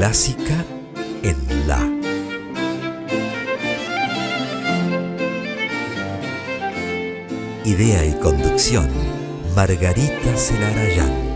Clásica en La. Idea y conducción, Margarita Celarayán.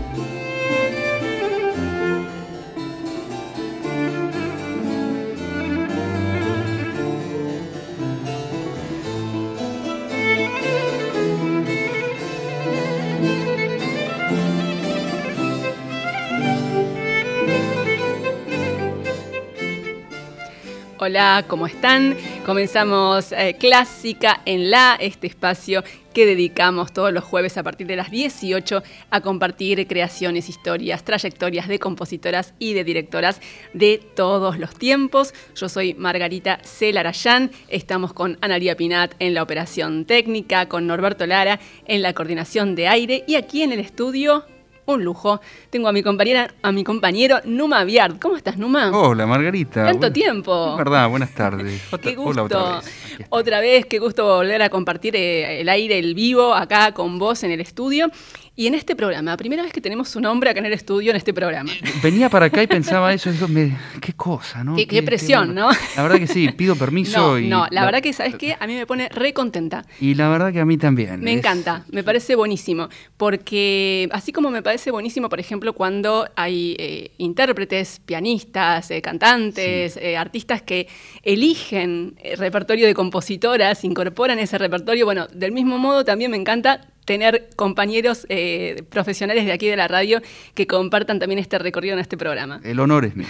Hola, ¿cómo están? Comenzamos eh, Clásica en La, este espacio que dedicamos todos los jueves a partir de las 18 a compartir creaciones, historias, trayectorias de compositoras y de directoras de todos los tiempos. Yo soy Margarita Celarayán, estamos con Analia Pinat en la operación técnica, con Norberto Lara en la coordinación de aire y aquí en el estudio un lujo. Tengo a mi compañera, a mi compañero Numa Viard. ¿Cómo estás, Numa? Hola, Margarita. Tanto tiempo. Es verdad, buenas tardes. qué gusto. otra, vez. otra vez, qué gusto volver a compartir eh, el aire, el vivo, acá con vos en el estudio. Y en este programa, primera vez que tenemos su nombre acá en el estudio en este programa. Venía para acá y pensaba eso, eso me, qué cosa, ¿no? Qué, presión, ¿no? La verdad que sí, pido permiso no, y... No, la, verdad que, ¿sabes qué? A mí me pone re contenta. Y la verdad que a mí también. Me encanta, me parece buenísimo, porque así como me parece buenísimo, por ejemplo, cuando hay eh, intérpretes, pianistas, eh, cantantes, eh, artistas que eligen repertorio de compositoras, incorporan ese repertorio, bueno, del mismo modo también me encanta tener compañeros eh, profesionales de aquí de la radio que compartan también este recorrido en este programa. El honor es mío,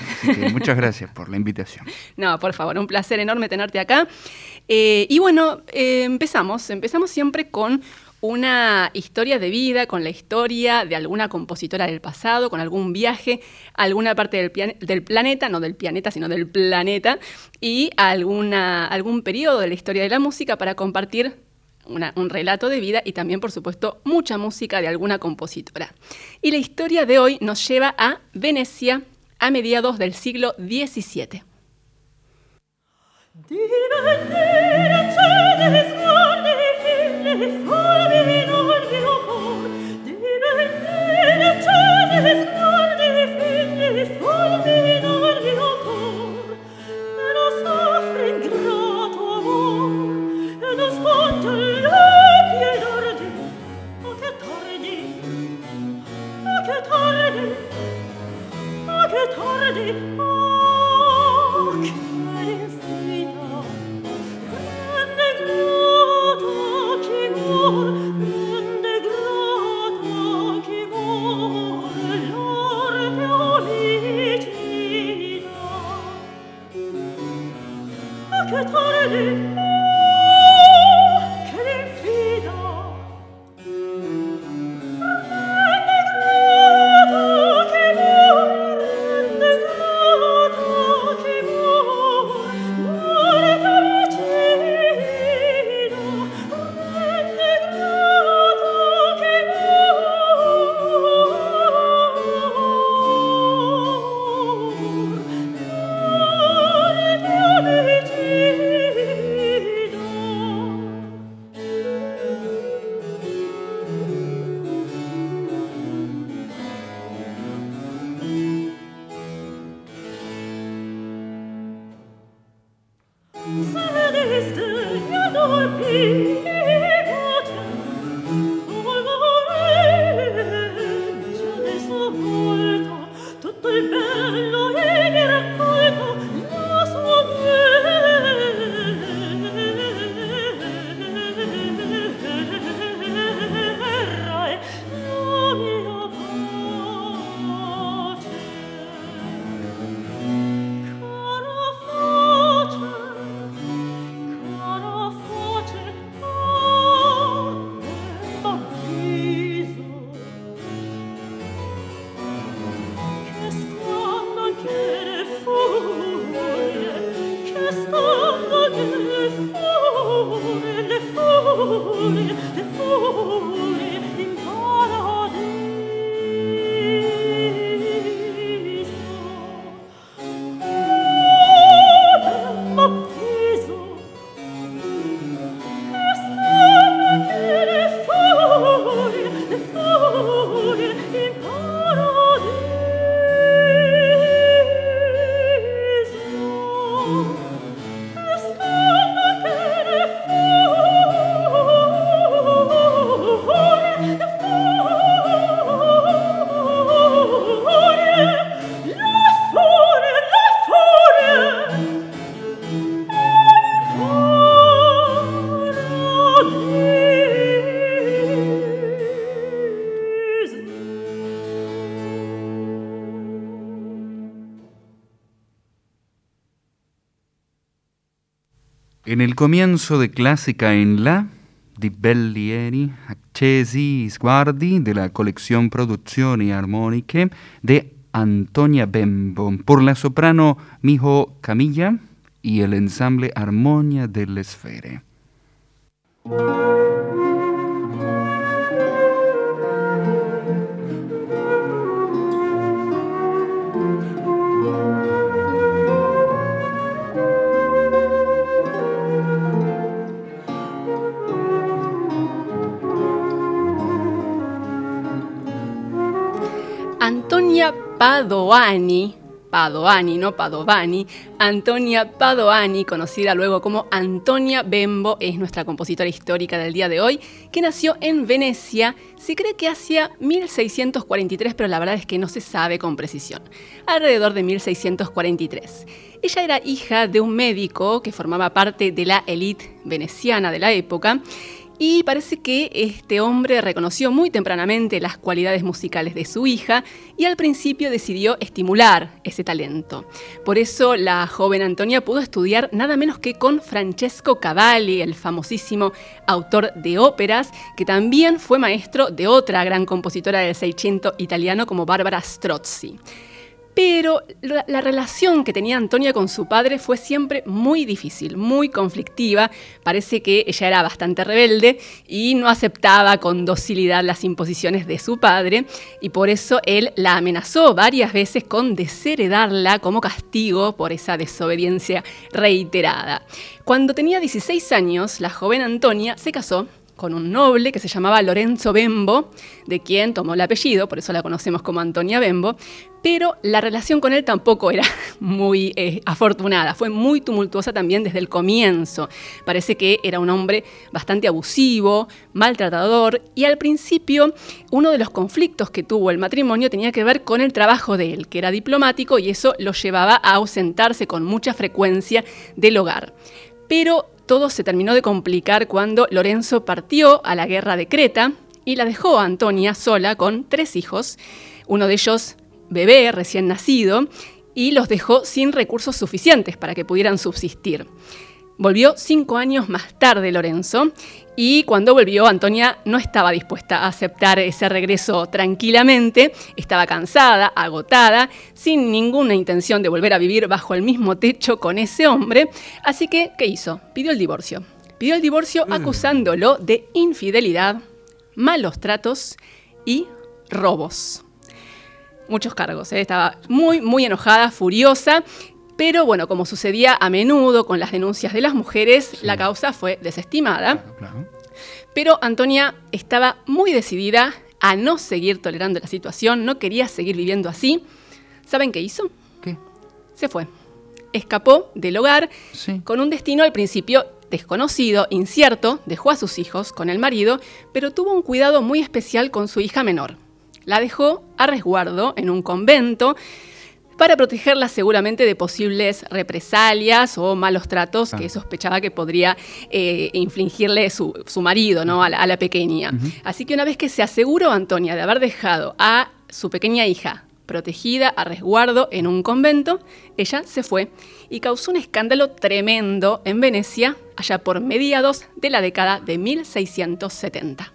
muchas gracias por la invitación. No, por favor, un placer enorme tenerte acá. Eh, y bueno, eh, empezamos, empezamos siempre con una historia de vida, con la historia de alguna compositora del pasado, con algún viaje a alguna parte del, del, planeta, no del planeta, sino del planeta, y alguna, algún periodo de la historia de la música para compartir un relato de vida y también, por supuesto, mucha música de alguna compositora. Y la historia de hoy nos lleva a Venecia a mediados del siglo XVII. che tardi En el comienzo de Clásica en La, di Bellieri, Accesi Sguardi, de la colección Produzioni Armoniche de Antonia Bembo, por la soprano Mijo Camilla y el ensamble Armonia delle Padoani, Padoani, no Padovani, Antonia Padoani, conocida luego como Antonia Bembo, es nuestra compositora histórica del día de hoy, que nació en Venecia, se cree que hacia 1643, pero la verdad es que no se sabe con precisión, alrededor de 1643. Ella era hija de un médico que formaba parte de la élite veneciana de la época, y parece que este hombre reconoció muy tempranamente las cualidades musicales de su hija y al principio decidió estimular ese talento. Por eso la joven Antonia pudo estudiar nada menos que con Francesco Cavalli, el famosísimo autor de óperas, que también fue maestro de otra gran compositora del Seicento italiano como Barbara Strozzi pero la, relación que tenía Antonia con su padre fue siempre muy difícil, muy conflictiva. Parece que ella era bastante rebelde y no aceptaba con docilidad las imposiciones de su padre y por eso él la amenazó varias veces con desheredarla como castigo por esa desobediencia reiterada. Cuando tenía 16 años, la joven Antonia se casó con un noble que se llamaba Lorenzo Bembo, de quien tomó el apellido, por eso la conocemos como Antonia Bembo, pero la relación con él tampoco era muy eh, afortunada, fue muy tumultuosa también desde el comienzo. Parece que era un hombre bastante abusivo, maltratador, y al principio uno de los conflictos que tuvo el matrimonio tenía que ver con el trabajo de él, que era diplomático, y eso lo llevaba a ausentarse con mucha frecuencia del hogar. Pero todo se terminó de complicar cuando Lorenzo partió a la guerra de Creta y la dejó a Antonia sola con tres hijos, uno de ellos bebé recién nacido, y los dejó sin recursos suficientes para que pudieran subsistir. Volvió cinco años más tarde Lorenzo y cuando volvió Antonia no estaba dispuesta a aceptar ese regreso tranquilamente, estaba cansada, agotada, sin ninguna intención de volver a vivir bajo el mismo techo con ese hombre, así que ¿qué hizo? Pidió el divorcio. Pidió el divorcio mm. acusándolo de infidelidad, malos tratos y robos. Muchos cargos, ¿eh? estaba muy, muy enojada, furiosa pero bueno, como sucedía a menudo con las denuncias de las mujeres, la causa fue desestimada. Pero Antonia estaba muy decidida a no seguir tolerando la situación, no quería seguir viviendo así. ¿Saben qué hizo? ¿Qué? Se fue. Escapó del hogar con un destino al principio desconocido, incierto, dejó a sus hijos con el marido, pero tuvo un cuidado muy especial con su hija menor. La dejó a resguardo en un convento para protegerla seguramente de posibles represalias o malos tratos que sospechaba que podría eh, infligirle su, marido ¿no? a, la, pequeña. Así que una vez que se aseguró Antonia de haber dejado a su pequeña hija protegida a resguardo en un convento, ella se fue y causó un escándalo tremendo en Venecia allá por mediados de la década de 1670.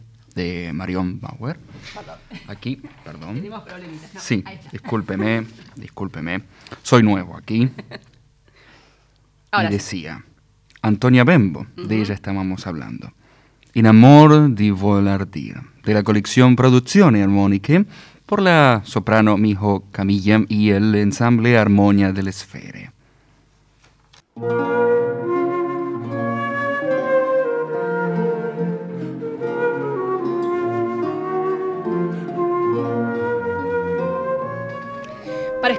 de Marion Bauer. Aquí, perdón. Tenemos problemitas. No, Sí, discúlpeme, discúlpeme. Soy nuevo aquí. Ahora y sí. decía, Antonia Bembo, de ella estábamos hablando. In amor di volar dir, de la colección Produzioni Armoniche por la soprano Mijo Camilla y el ensamble Armonia delle Sfere.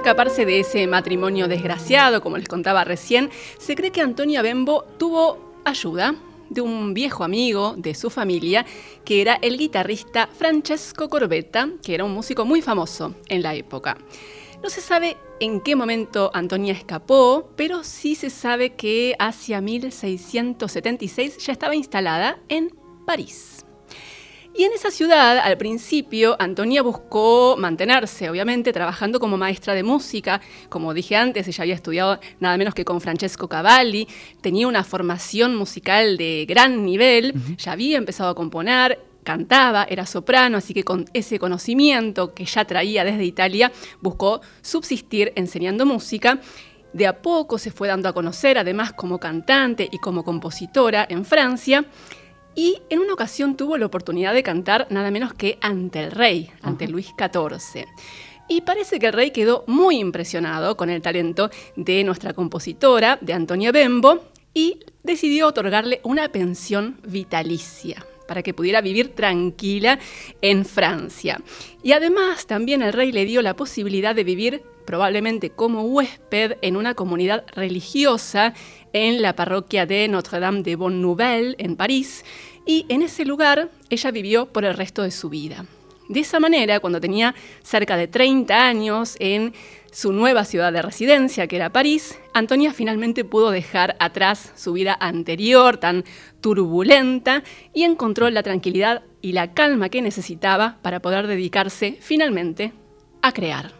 Escaparse de ese matrimonio desgraciado, como les contaba recién, se cree que Antonia Bembo tuvo ayuda de un viejo amigo de su familia, que era el guitarrista Francesco Corbetta, que era un músico muy famoso en la época. No se sabe en qué momento Antonia escapó, pero sí se sabe que hacia 1676 ya estaba instalada en París. Y en esa ciudad, al principio, Antonia buscó mantenerse, obviamente, trabajando como maestra de música. Como dije antes, ella había estudiado nada menos que con Francesco Cavalli, tenía una formación musical de gran nivel, ya había empezado a componer, cantaba, era soprano, así que con ese conocimiento que ya traía desde Italia, buscó subsistir enseñando música. De a poco se fue dando a conocer, además como cantante y como compositora en Francia. Y en una ocasión tuvo la oportunidad de cantar nada menos que ante el rey, ante Luis XIV. Y parece que el rey quedó muy impresionado con el talento de nuestra compositora, de Antonia Bembo, y decidió otorgarle una pensión vitalicia para que pudiera vivir tranquila en Francia. Y además también el rey le dio la posibilidad de vivir probablemente como huésped en una comunidad religiosa en la parroquia de Notre-Dame de Bonne Nouvelle en París y en ese lugar ella vivió por el resto de su vida. De esa manera, cuando tenía cerca de 30 años en su nueva ciudad de residencia, que era París, Antonia finalmente pudo dejar atrás su vida anterior, tan turbulenta, y encontró la tranquilidad y la calma que necesitaba para poder dedicarse finalmente a crear.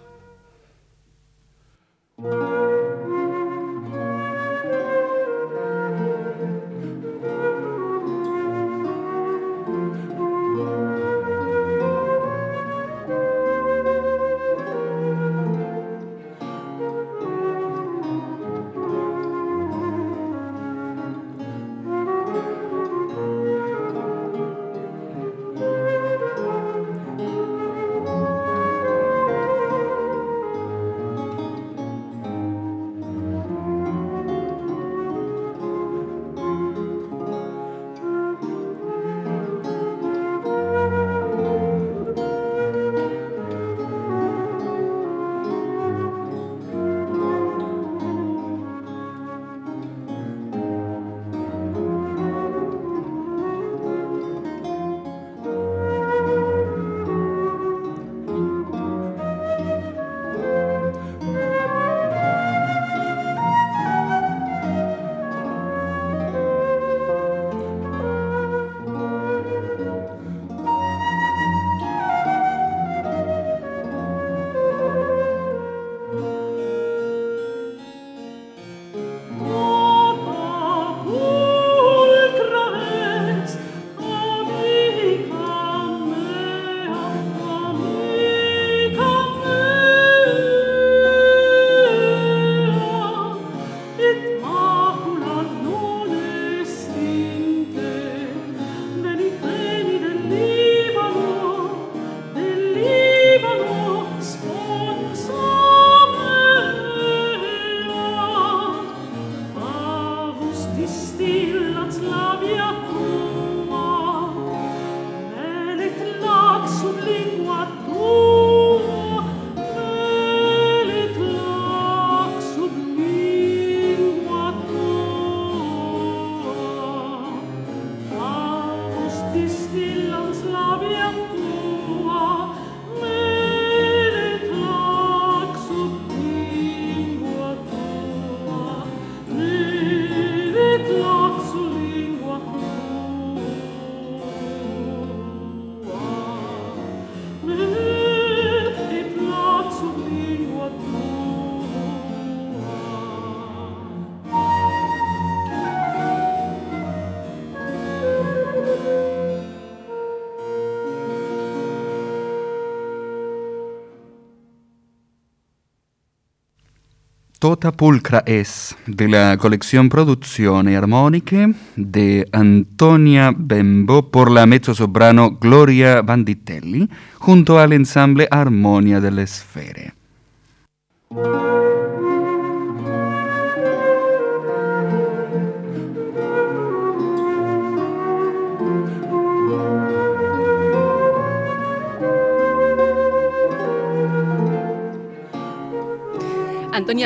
Tota pulcra es de la colección Produzioni Armoniche de Antonia Bembo por la mezzosoprano Gloria Banditelli junto al ensamble Armonia delle Sfere.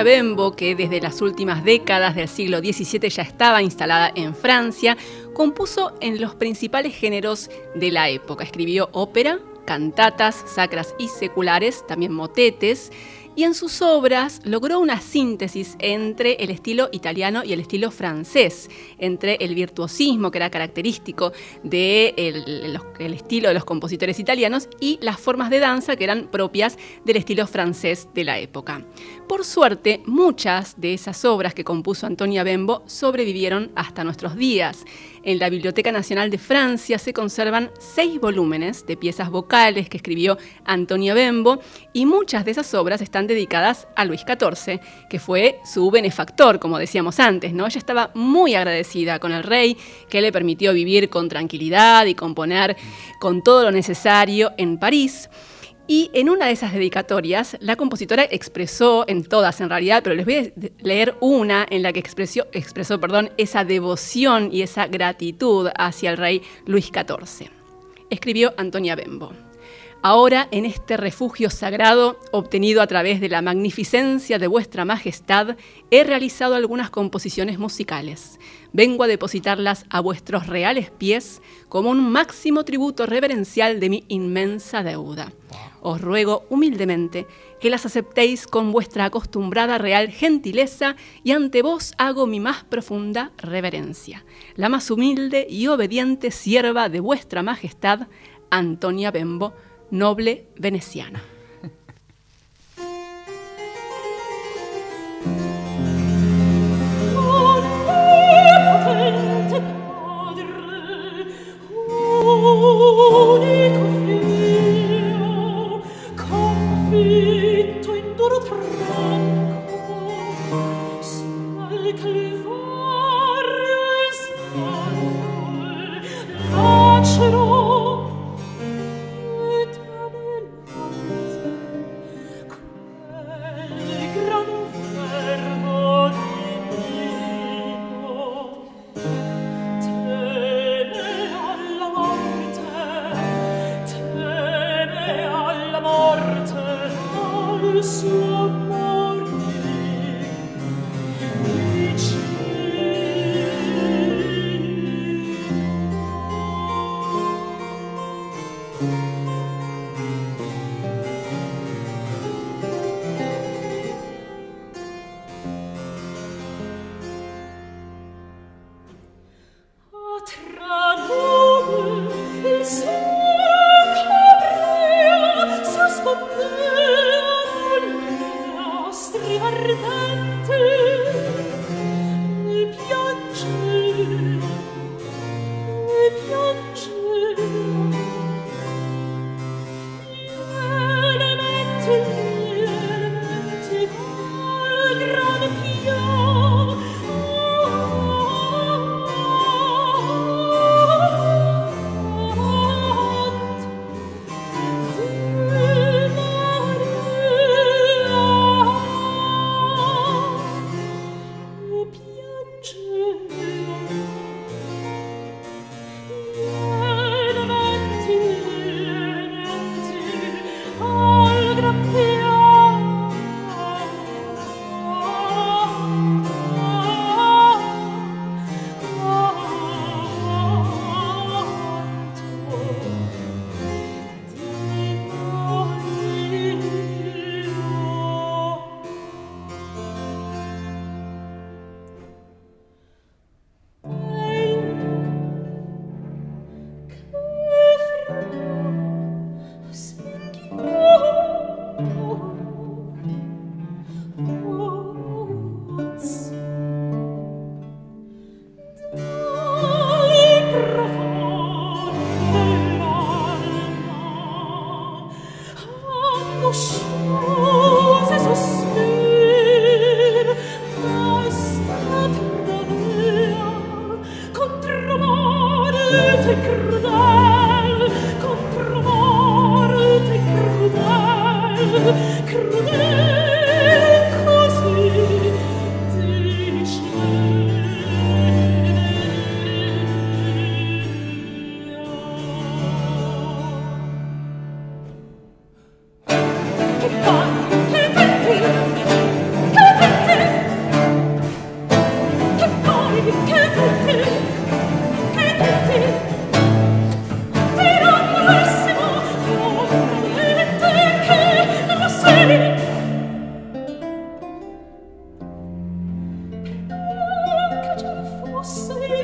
Bembo, que desde las últimas décadas del siglo XVII ya estaba instalada en Francia, compuso en los principales géneros de la época. Escribió ópera, cantatas sacras y seculares, también motetes, y en sus obras logró una síntesis entre el estilo italiano y el estilo francés, entre el virtuosismo que era característico del de el, estilo de los compositores italianos y las formas de danza que eran propias del estilo francés de la época. Por suerte, muchas de esas obras que compuso Antonia Bembo sobrevivieron hasta nuestros días. En la Biblioteca Nacional de Francia se conservan seis volúmenes de piezas vocales que escribió Antonia Bembo y muchas de esas obras están dedicadas a Luis XIV, que fue su benefactor, como decíamos antes, ¿no? Ella estaba muy agradecida con el rey, que le permitió vivir con tranquilidad y componer con todo lo necesario en París. Y en una de esas dedicatorias, la compositora expresó, en todas en realidad, pero les voy a leer una en la que expresó, expresó perdón, esa devoción y esa gratitud hacia el rey Luis XIV. Escribió Antonia Bembo. Ahora, en este refugio sagrado, obtenido a través de la magnificencia de vuestra majestad, he realizado algunas composiciones musicales. Vengo a depositarlas a vuestros reales pies como un máximo tributo reverencial de mi inmensa deuda. Os ruego humildemente que las aceptéis con vuestra acostumbrada real gentileza y ante vos hago mi más profunda reverencia. La más humilde y obediente sierva de vuestra majestad, Antonia Bembo, noble veneciana.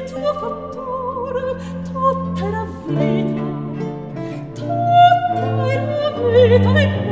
tuo fattore tutta la vita tutta la vita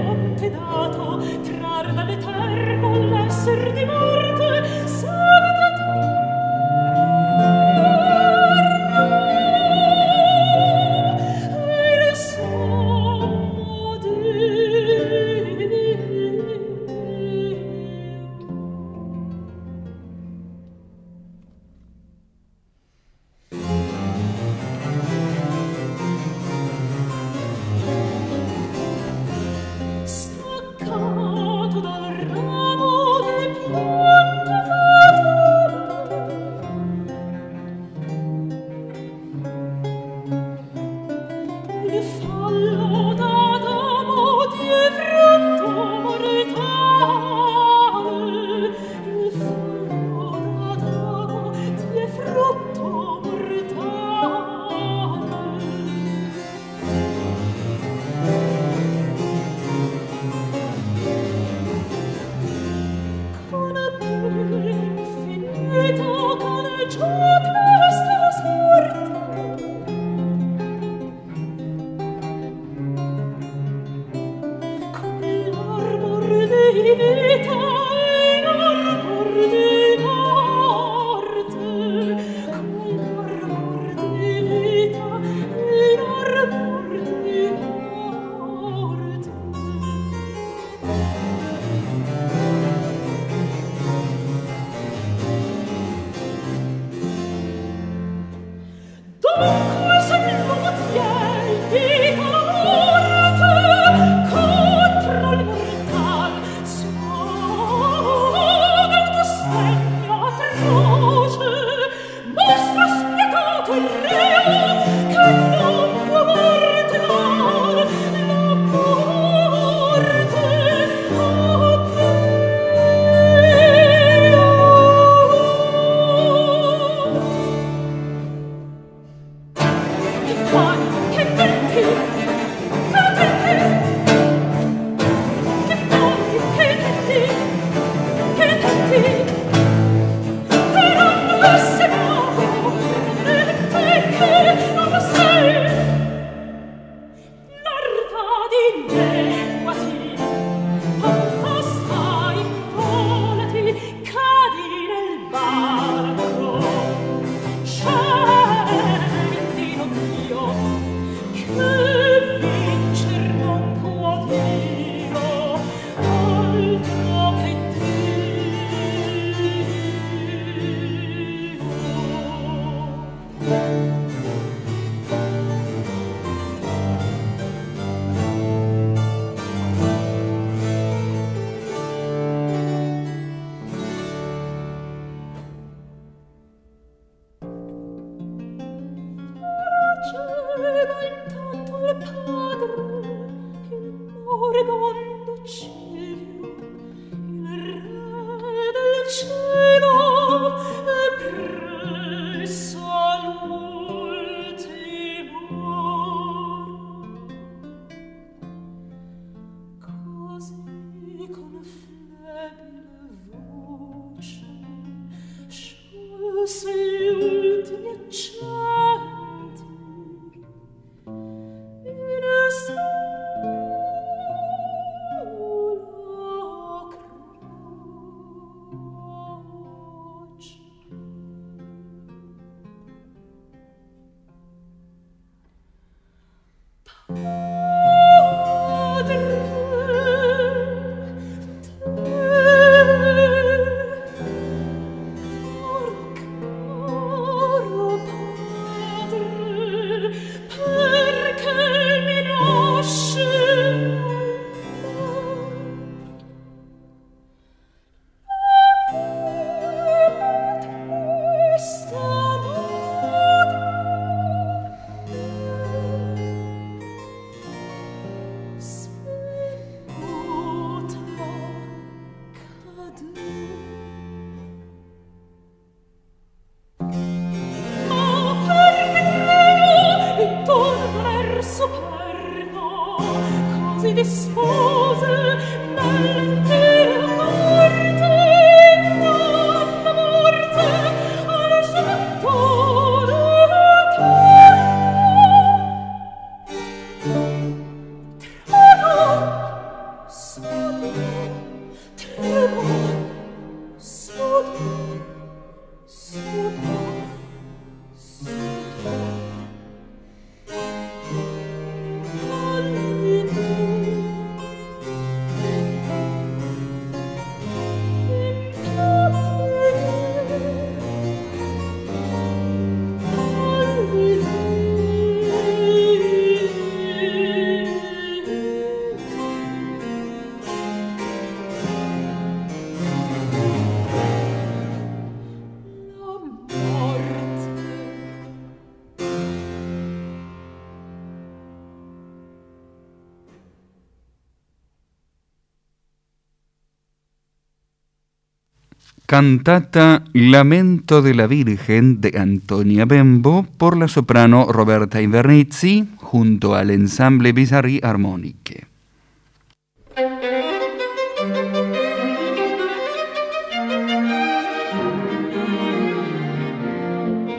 Cantata Lamento de la Virgen de Antonia Bembo por la soprano Roberta Invernizzi junto al ensamble Bizarri Armoniche.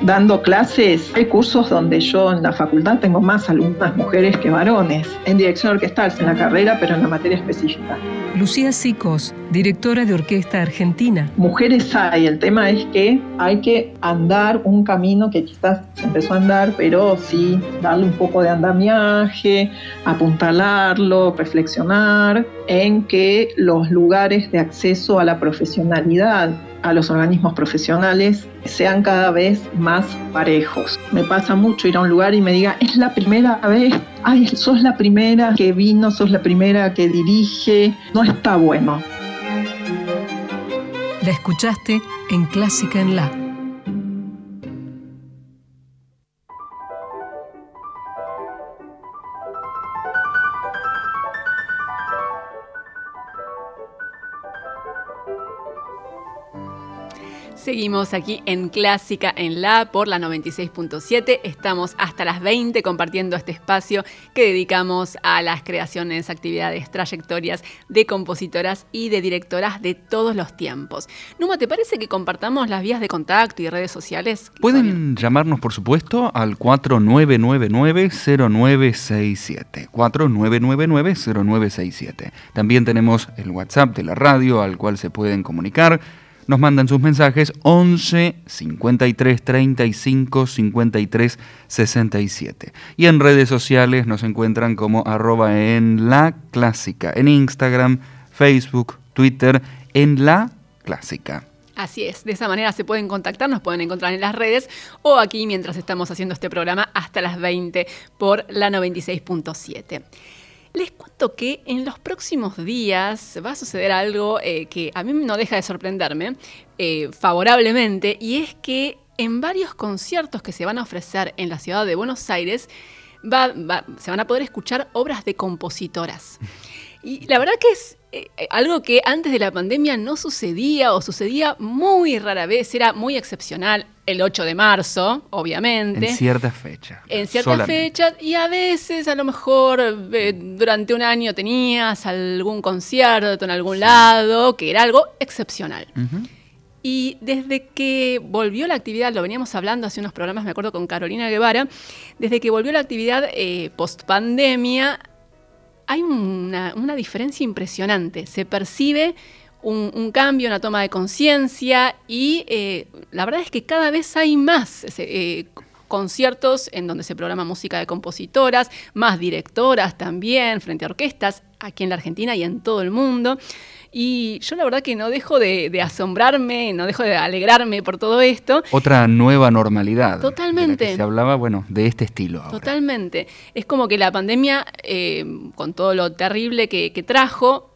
dando clases, hay cursos donde yo en la facultad tengo más alumnas mujeres que varones, en dirección orquestal, en la carrera, pero en la materia específica. Lucía Sicos, directora de Orquesta Argentina. Mujeres hay, el tema es que hay que andar un camino que quizás se empezó a andar, pero sí darle un poco de andamiaje, apuntalarlo, reflexionar en que los lugares de acceso a la profesionalidad a los organismos profesionales sean cada vez más parejos. Me pasa mucho ir a un lugar y me diga, es la primera vez, ay, sos la primera que vino, sos la primera que dirige, no está bueno. La escuchaste en Clásica en La. Seguimos aquí en Clásica en La por la 96.7. Estamos hasta las 20 compartiendo este espacio que dedicamos a las creaciones, actividades, trayectorias de compositoras y de directoras de todos los tiempos. Numa, ¿te parece que compartamos las vías de contacto y redes sociales? Pueden llamarnos, por supuesto, al 4999-0967. 4999-0967. También tenemos el WhatsApp de la radio al cual se pueden comunicar nos mandan sus mensajes 11 53 35 53 67. Y en redes sociales nos encuentran como arroba en la clásica, en Instagram, Facebook, Twitter, en la clásica. Así es, de esa manera se pueden contactar, nos pueden encontrar en las redes o aquí mientras estamos haciendo este programa hasta las 20 por la 96.7. Les cuento que en los próximos días va a suceder algo eh, que a mí no deja de sorprenderme eh, favorablemente y es que en varios conciertos que se van a ofrecer en la ciudad de Buenos Aires se van a poder escuchar obras de compositoras. Y la verdad que es eh, algo que antes de la pandemia no sucedía o sucedía muy rara vez, era muy excepcional. El 8 de marzo, obviamente. En ciertas fechas. En ciertas fechas. Y a veces, a lo mejor, eh, durante un año tenías algún concierto en algún lado, que era algo excepcional. Y desde que volvió la actividad, lo veníamos hablando hace unos programas, me acuerdo con Carolina Guevara, desde que volvió la actividad eh, post pandemia, hay una, diferencia impresionante. Se percibe un, cambio, una toma de conciencia y eh, la verdad es que cada vez hay más eh, conciertos en donde se programa música de compositoras, más directoras también, frente a orquestas, aquí en la Argentina y en todo el mundo. Y yo la verdad que no dejo de, asombrarme, no dejo de alegrarme por todo esto. Otra nueva normalidad. Totalmente. se hablaba, bueno, de este estilo. Totalmente. Es como que la pandemia, eh, con todo lo terrible que, trajo,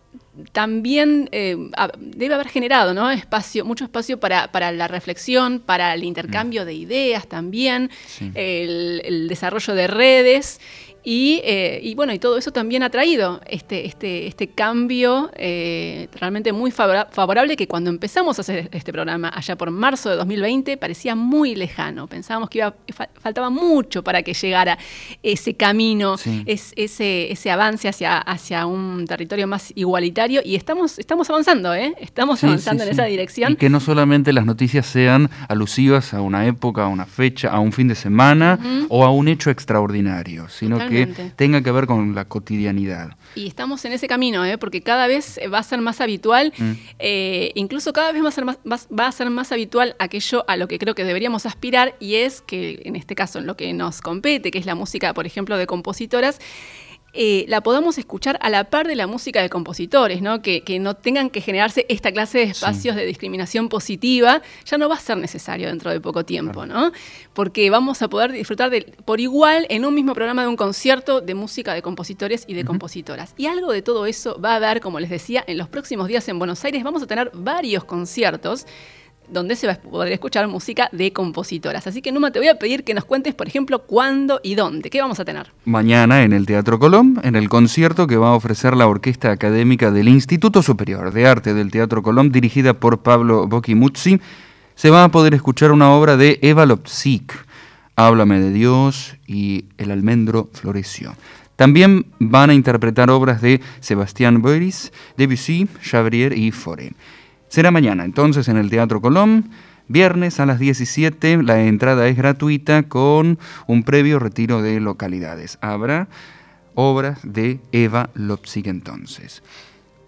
también eh, debe haber generado ¿no? espacio, mucho espacio para, la reflexión, para el intercambio mm. de ideas también, el, el, desarrollo de redes eh, y, bueno, y todo eso también ha traído este, este, este cambio eh, realmente muy favorable que cuando empezamos a hacer este programa allá por marzo de 2020 parecía muy lejano. Pensábamos que iba, faltaba mucho para que llegara ese camino, ese, ese avance hacia, hacia un territorio más igualitario y estamos, estamos avanzando, ¿eh? Estamos avanzando en esa dirección. Y que no solamente las noticias sean alusivas a una época, a una fecha, a un fin de semana o a un hecho extraordinario, sino que tenga que ver con la cotidianidad. Y estamos en ese camino, ¿eh? porque cada vez va a ser más habitual, mm. eh, incluso cada vez va a, ser más, va a ser más habitual aquello a lo que creo que deberíamos aspirar, y es que en este caso en lo que nos compete, que es la música, por ejemplo, de compositoras, eh, la podamos escuchar a la par de la música de compositores, ¿no? Que, no tengan que generarse esta clase de espacios de discriminación positiva, ya no va a ser necesario dentro de poco tiempo, ¿no? Porque vamos a poder disfrutar de, por igual en un mismo programa de un concierto de música de compositores y de compositoras. Y algo de todo eso va a haber, como les decía, en los próximos días en Buenos Aires vamos a tener varios conciertos donde se va a poder escuchar música de compositoras. Así que Numa, te voy a pedir que nos cuentes, por ejemplo, cuándo y dónde. ¿Qué vamos a tener? Mañana en el Teatro Colón, en el concierto que va a ofrecer la Orquesta Académica del Instituto Superior de Arte del Teatro Colón, dirigida por Pablo Bocchimuzzi, se va a poder escuchar una obra de Eva Lopsik, Háblame de Dios y El almendro floreció. También van a interpretar obras de Sebastián Boiris, Debussy, Chabrier y Fauré. Será mañana entonces en el Teatro Colón. Viernes a las 17 la entrada es gratuita con un previo retiro de localidades. Habrá obras de Eva Lopsig entonces.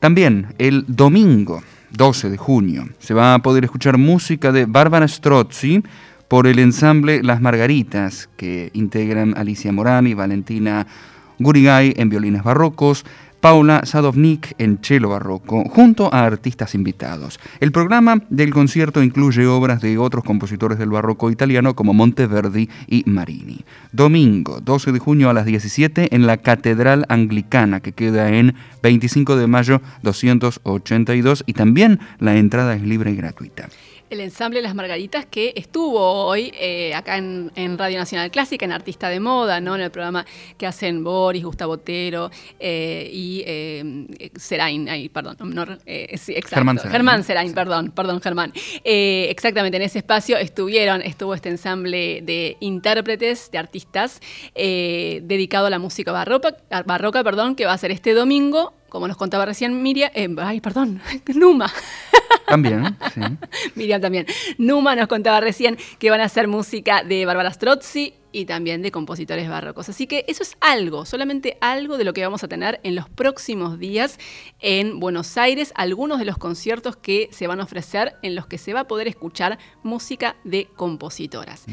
También el domingo 12 de junio se va a poder escuchar música de Bárbara Strozzi por el ensamble Las Margaritas que integran Alicia Morán y Valentina Gurigay en violines barrocos, Paula Sadovnik en cello barroco, junto a artistas invitados. El programa del concierto incluye obras de otros compositores del barroco italiano como Monteverdi y Marini. Domingo, 12 de junio a las 17 en la Catedral Anglicana, que queda en 25 de mayo 282 y también la entrada es libre y gratuita el ensamble Las Margaritas que estuvo hoy eh, acá en, Radio Nacional Clásica, en Artista de Moda, ¿no? en el programa que hacen Boris, Gustavo Otero eh, y eh, Serain, perdón, eh, sí, exacto, Germán Serain, perdón, perdón, Germán. exactamente, en ese espacio estuvieron, estuvo este ensamble de intérpretes, de artistas, dedicado a la música barroca, barroca, perdón, que va a ser este domingo como nos contaba recién Miriam, eh, ay, perdón, Numa. También, sí. Miriam también. Numa nos contaba recién que van a hacer música de Bárbara Strozzi y también de compositores barrocos. Así que eso es algo, solamente algo de lo que vamos a tener en los próximos días en Buenos Aires, algunos de los conciertos que se van a ofrecer en los que se va a poder escuchar música de compositoras.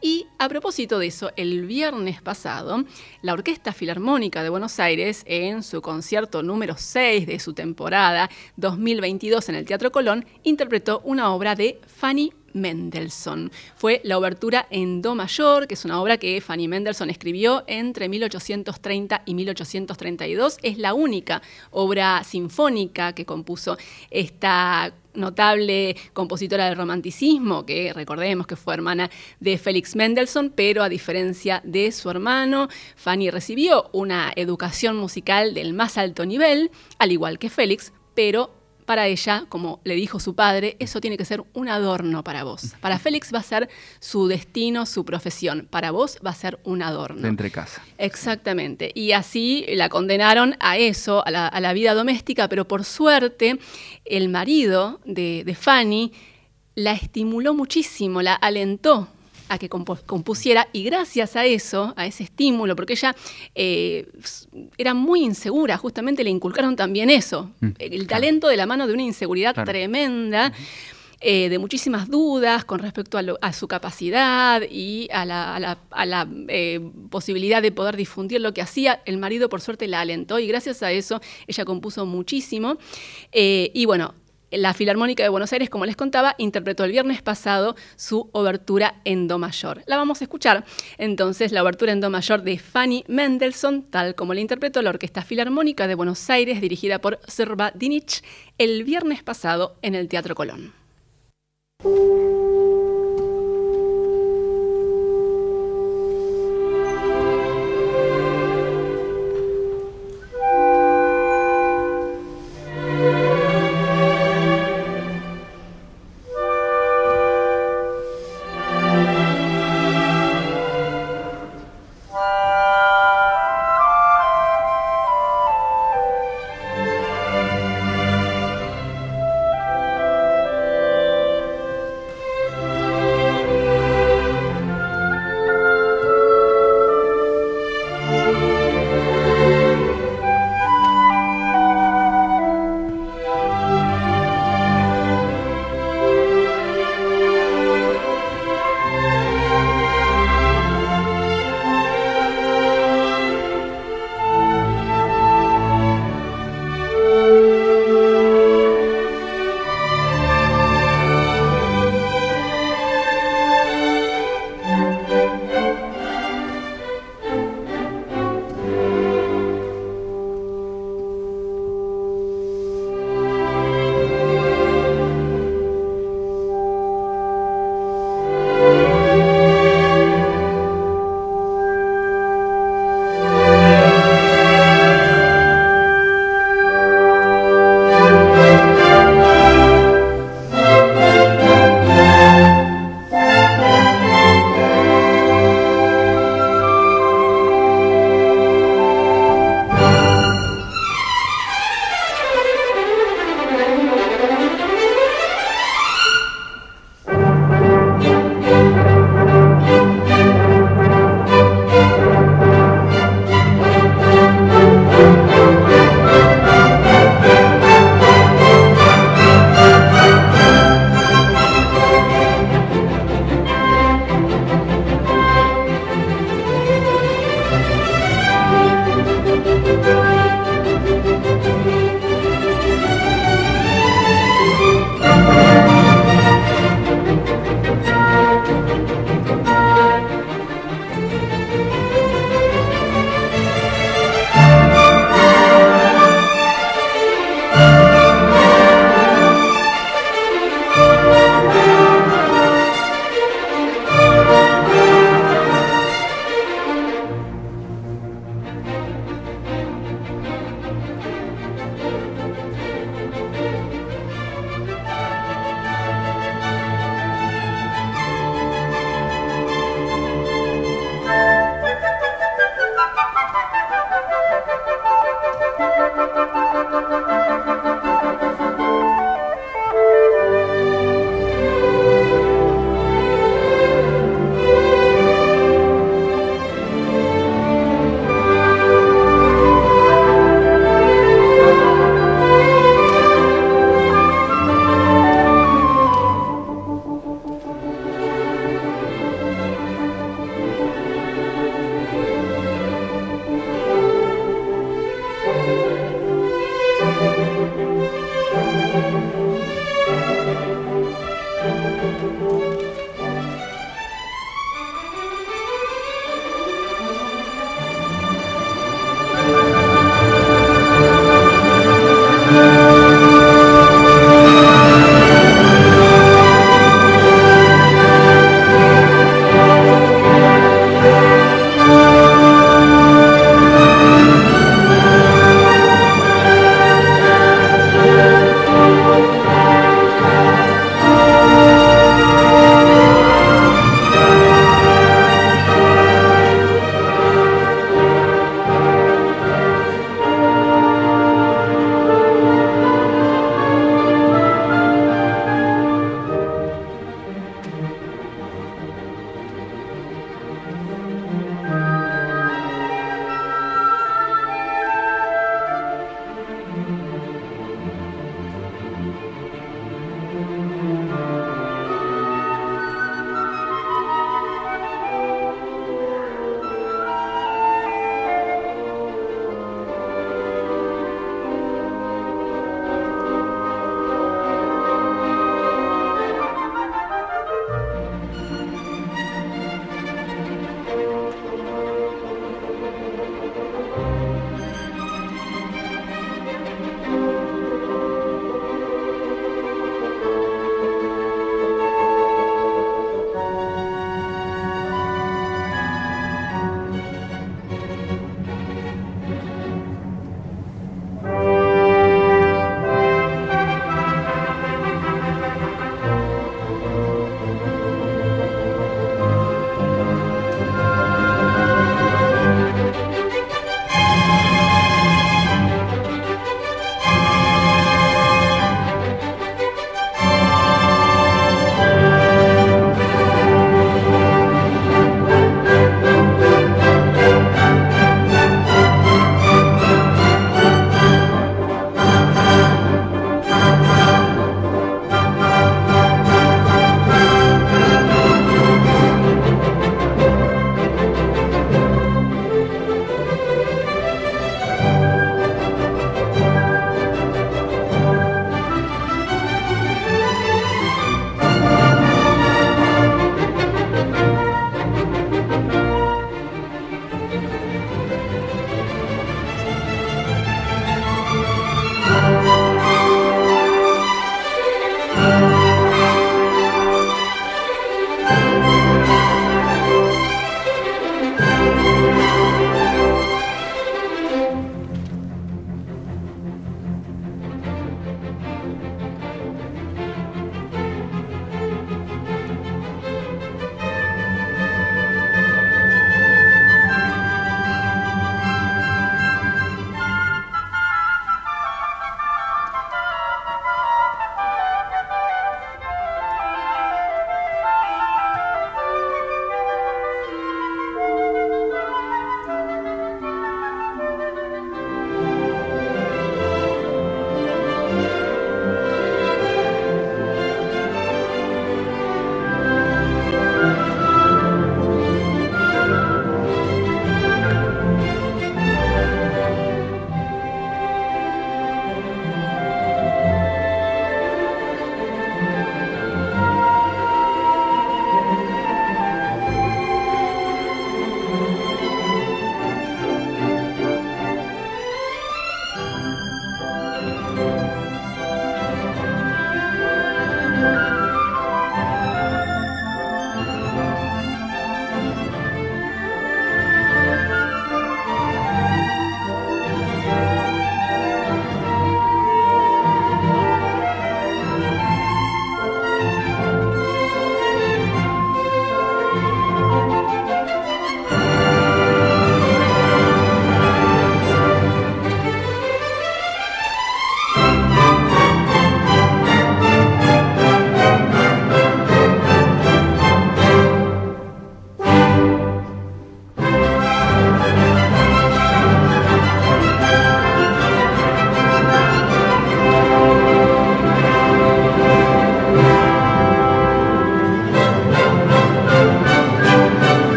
Y a propósito de eso, el viernes pasado, la Orquesta Filarmónica de Buenos Aires, en su concierto número 6 de su temporada 2022 en el Teatro Colón, interpretó una obra de Fanny Mendelssohn. Fue la obertura en Do mayor, que es una obra que Fanny Mendelssohn escribió entre 1830 y 1832. Es la única obra sinfónica que compuso esta notable compositora del romanticismo, que recordemos que fue hermana de Félix Mendelssohn, pero a diferencia de su hermano, Fanny recibió una educación musical del más alto nivel, al igual que Félix, pero para ella, como le dijo su padre, eso tiene que ser un adorno para vos. Para Félix va a ser su destino, su profesión. Para vos va a ser un adorno. De entre casa. Exactamente. Y así la condenaron a eso, a la, vida doméstica, pero por suerte el marido de, de Fanny la estimuló muchísimo, la alentó a que compusiera y gracias a eso, a ese estímulo, porque ella eh, era muy insegura, justamente le inculcaron también eso, mm, el talento de la mano de una inseguridad tremenda. Eh, de muchísimas dudas con respecto a, su capacidad y a la, eh, posibilidad de poder difundir lo que hacía. El marido, por suerte, la alentó y gracias a eso ella compuso muchísimo. y bueno, la Filarmónica de Buenos Aires, como les contaba, interpretó el viernes pasado su obertura en Do mayor. La vamos a escuchar entonces, la obertura en Do mayor de Fanny Mendelssohn, tal como la interpretó la Orquesta Filarmónica de Buenos Aires, dirigida por Serba Dinich, el viernes pasado en el Teatro Colón.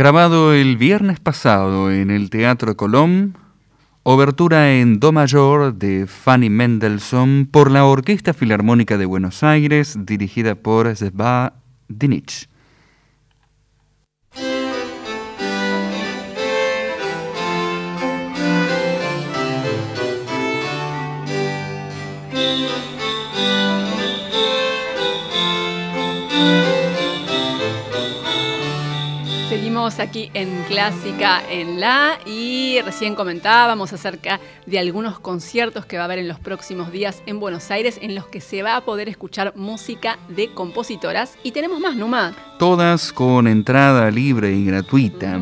Grabado el viernes pasado en el Teatro Colón, obertura en Do mayor de Fanny Mendelssohn por la Orquesta Filarmónica de Buenos Aires, dirigida por Zeba Dinich. Aquí en Clásica en La y recién comentábamos acerca de algunos conciertos que va a haber en los próximos días en Buenos Aires en los que se va a poder escuchar música de compositoras y tenemos más, Numa. Todas con entrada libre y gratuita.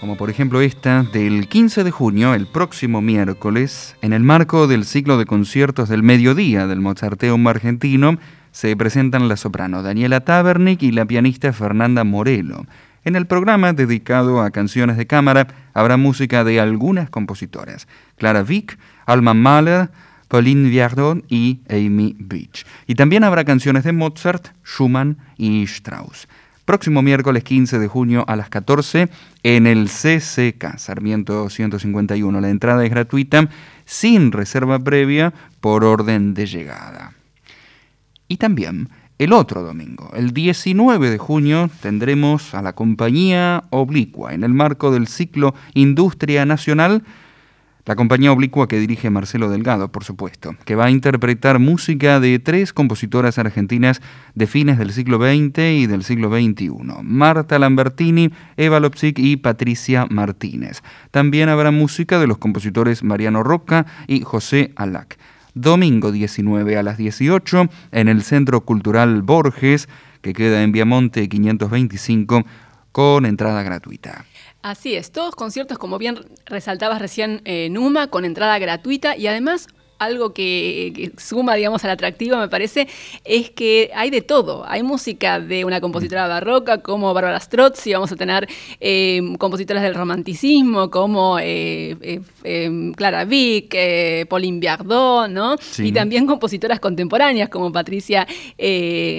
Como por ejemplo esta del 15 de junio, el próximo miércoles, en el marco del ciclo de conciertos del mediodía del Mozarteum argentino, se presentan la soprano Daniela Tabernick y la pianista Fernanda Morelo. En el programa dedicado a canciones de cámara habrá música de algunas compositoras, Clara Vick, Alma Mahler, Pauline Viardot y Amy Beach. Y también habrá canciones de Mozart, Schumann y Strauss. Próximo miércoles 15 de junio a las 14 en el CCK, Sarmiento 151. La entrada es gratuita, sin reserva previa, por orden de llegada. Y también el otro domingo, el 19 de junio, tendremos a la compañía Oblicua en el marco del ciclo Industria Nacional, la compañía Oblicua que dirige Marcelo Delgado, por supuesto, que va a interpretar música de tres compositoras argentinas de fines del siglo XX y del siglo XXI, Marta Lambertini, Eva Lopsic y Patricia Martínez. También habrá música de los compositores Mariano Roca y José Alac domingo 19 a las 18 en el Centro Cultural Borges, que queda en Viamonte 525, con entrada gratuita. Así es, todos conciertos, como bien resaltabas recién, eh, Numa, con entrada gratuita y además algo que, suma, digamos, al atractivo, me parece, es que hay de todo. Hay música de una compositora barroca como Bárbara Strozzi, vamos a tener eh, compositoras del romanticismo como eh, eh, em, Clara Vick, Pauline Viardot, ¿no? Y también compositoras contemporáneas como Patricia,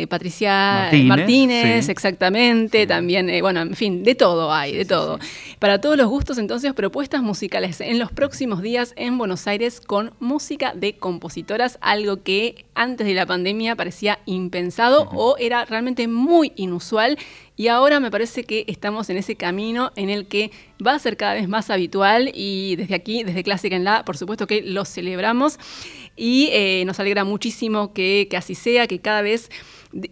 Patricia Martínez, exactamente, también, bueno, en fin, de todo hay, de todo. Para todos los gustos, entonces, propuestas musicales en los próximos días en Buenos Aires con música de compositoras, algo que antes de la pandemia parecía impensado o era realmente muy inusual y ahora me parece que estamos en ese camino en el que va a ser cada vez más habitual y desde aquí, desde Clásica en La, por supuesto que lo celebramos y eh, nos alegra muchísimo que, así sea, que cada vez...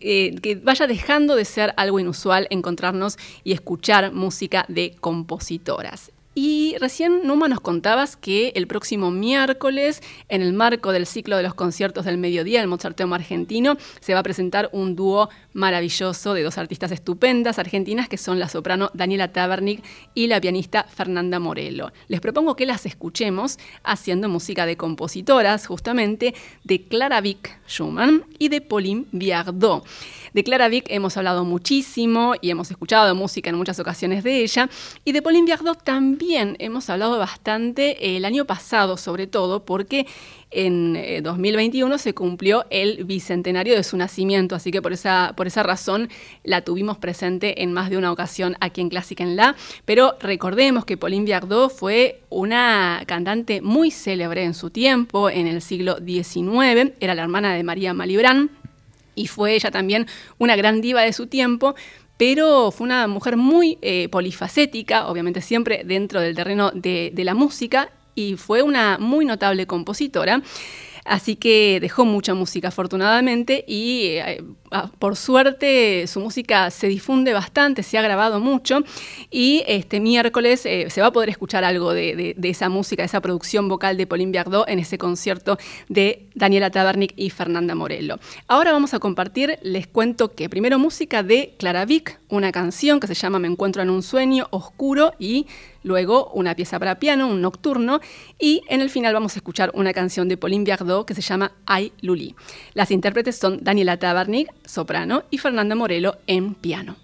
Eh, que vaya dejando de ser algo inusual encontrarnos y escuchar música de compositoras. Y recién, Numa, nos contabas que el próximo miércoles, en el marco del ciclo de los conciertos del mediodía, el Mozarteum argentino, se va a presentar un dúo maravilloso de dos artistas estupendas argentinas que son la soprano Daniela Tabernick y la pianista Fernanda Morello. Les propongo que las escuchemos haciendo música de compositoras, justamente de Clara Vick Schumann y de Pauline Viardot. De Clara Vick hemos hablado muchísimo y hemos escuchado música en muchas ocasiones de ella. Y de Pauline Viardot también hemos hablado bastante el año pasado, sobre todo, porque en 2021 eh, se cumplió el bicentenario de su nacimiento, así que por esa, por esa razón la tuvimos presente en más de una ocasión aquí en Clásica en La. Pero recordemos que Pauline Viardot fue una cantante muy célebre en su tiempo, en el siglo XIX, era la hermana de María Malibran y fue ella también una gran diva de su tiempo, pero fue una mujer muy eh, polifacética, obviamente siempre dentro del terreno de, la música, y fue una muy notable compositora. Así que dejó mucha música afortunadamente y eh, por suerte su música se difunde bastante, se ha grabado mucho y este miércoles eh, se va a poder escuchar algo de, esa música, de esa producción vocal de Pauline Viardot en ese concierto de Daniela Tabernic y Fernanda Morello. Ahora vamos a compartir, les cuento que primero música de Clara Vick, una canción que se llama Me encuentro en un sueño oscuro y luego una pieza para piano, un nocturno, y en el final vamos a escuchar una canción de Pauline Viardot que se llama Ay Luli. Las intérpretes son Daniela Tabarnik, soprano, y Fernanda Morelo en piano.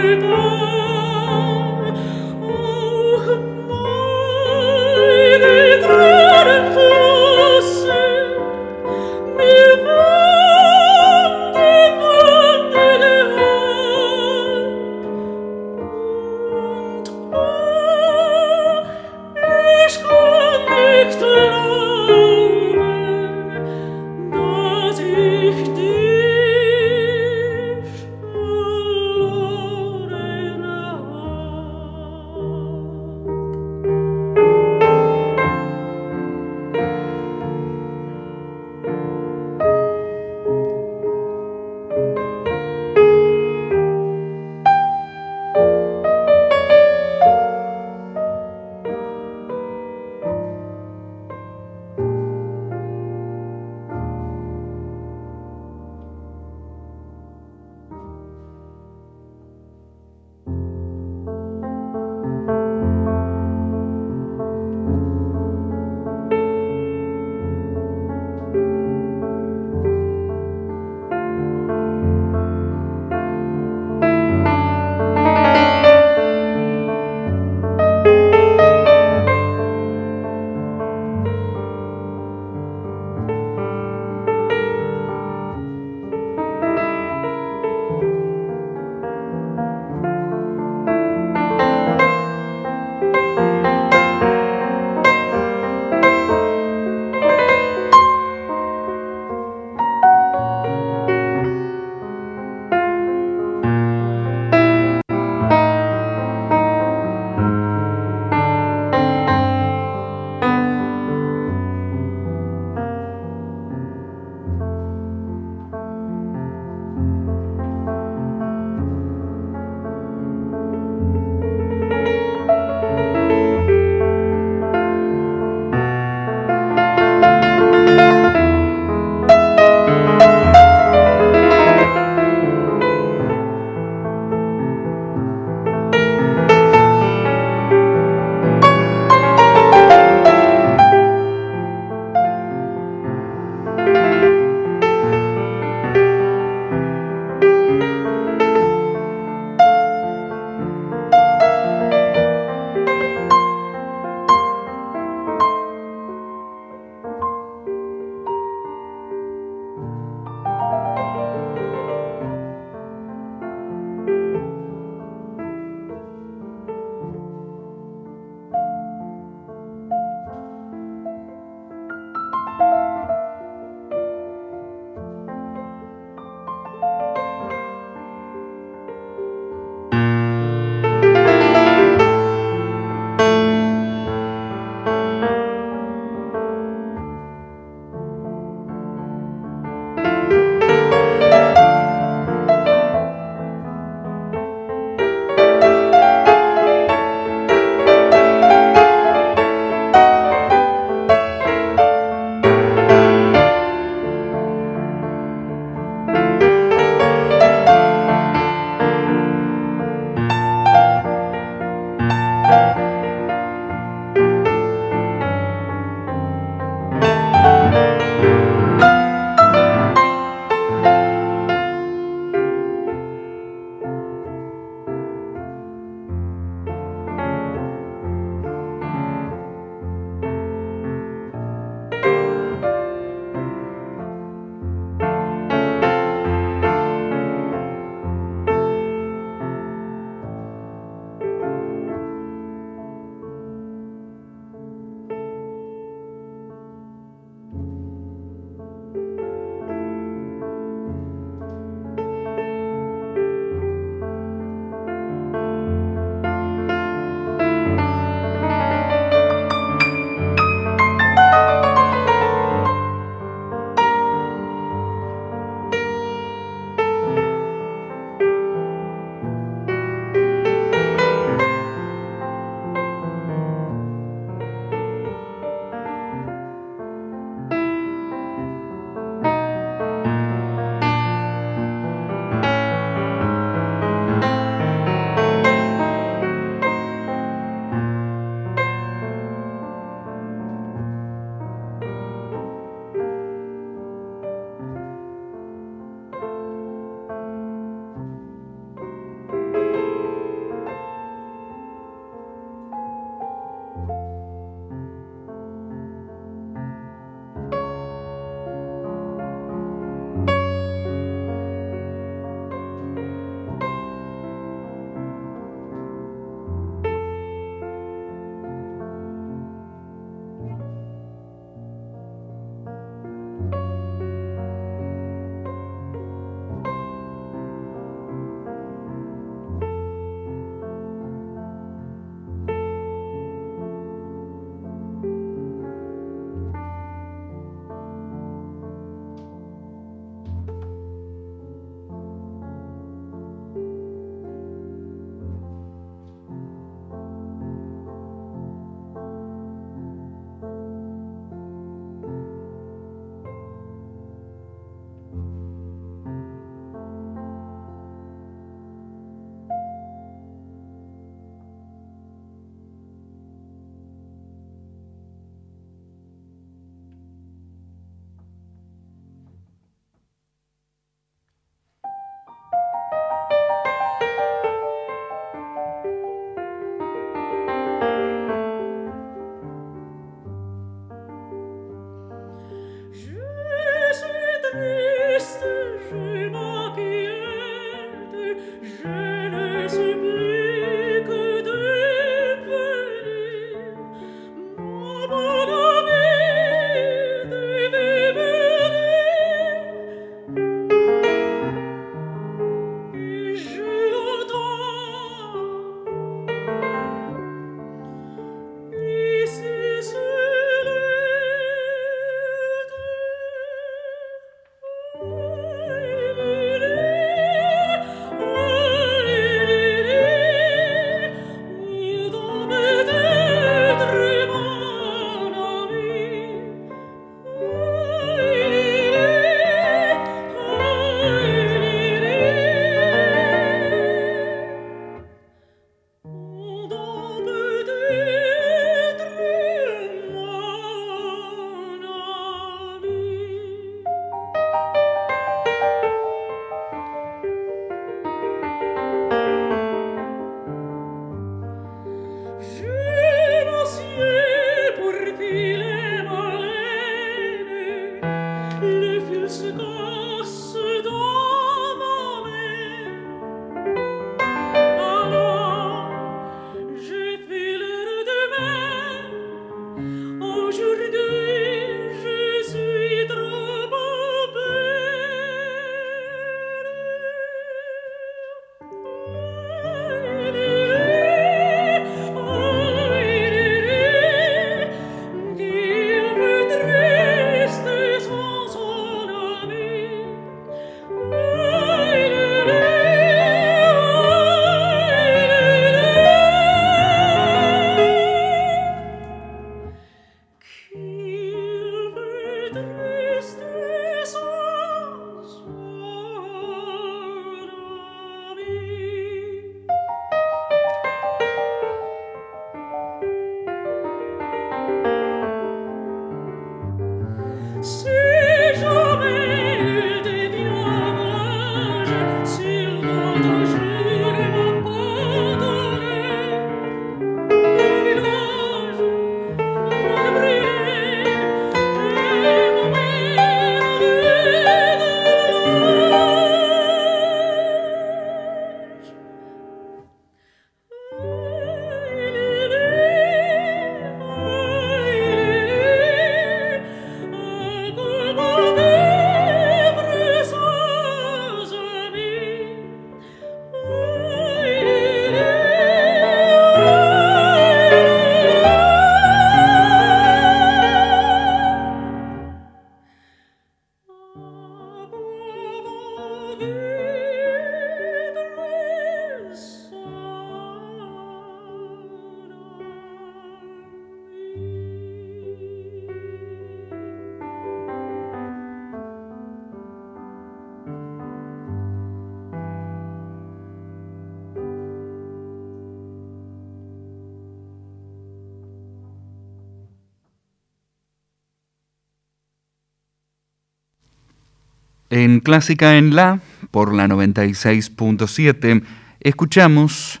En Clásica en La, por la 96.7, escuchamos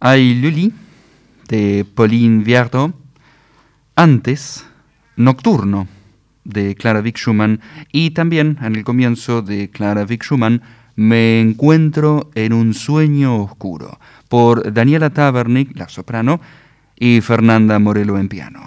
Ay Luli de Pauline Viardot, antes Nocturno de Clara Vick Schumann y también en el comienzo de Clara Vick Schumann Me encuentro en un sueño oscuro por Daniela Tabernick, la soprano, y Fernanda Morelo en piano.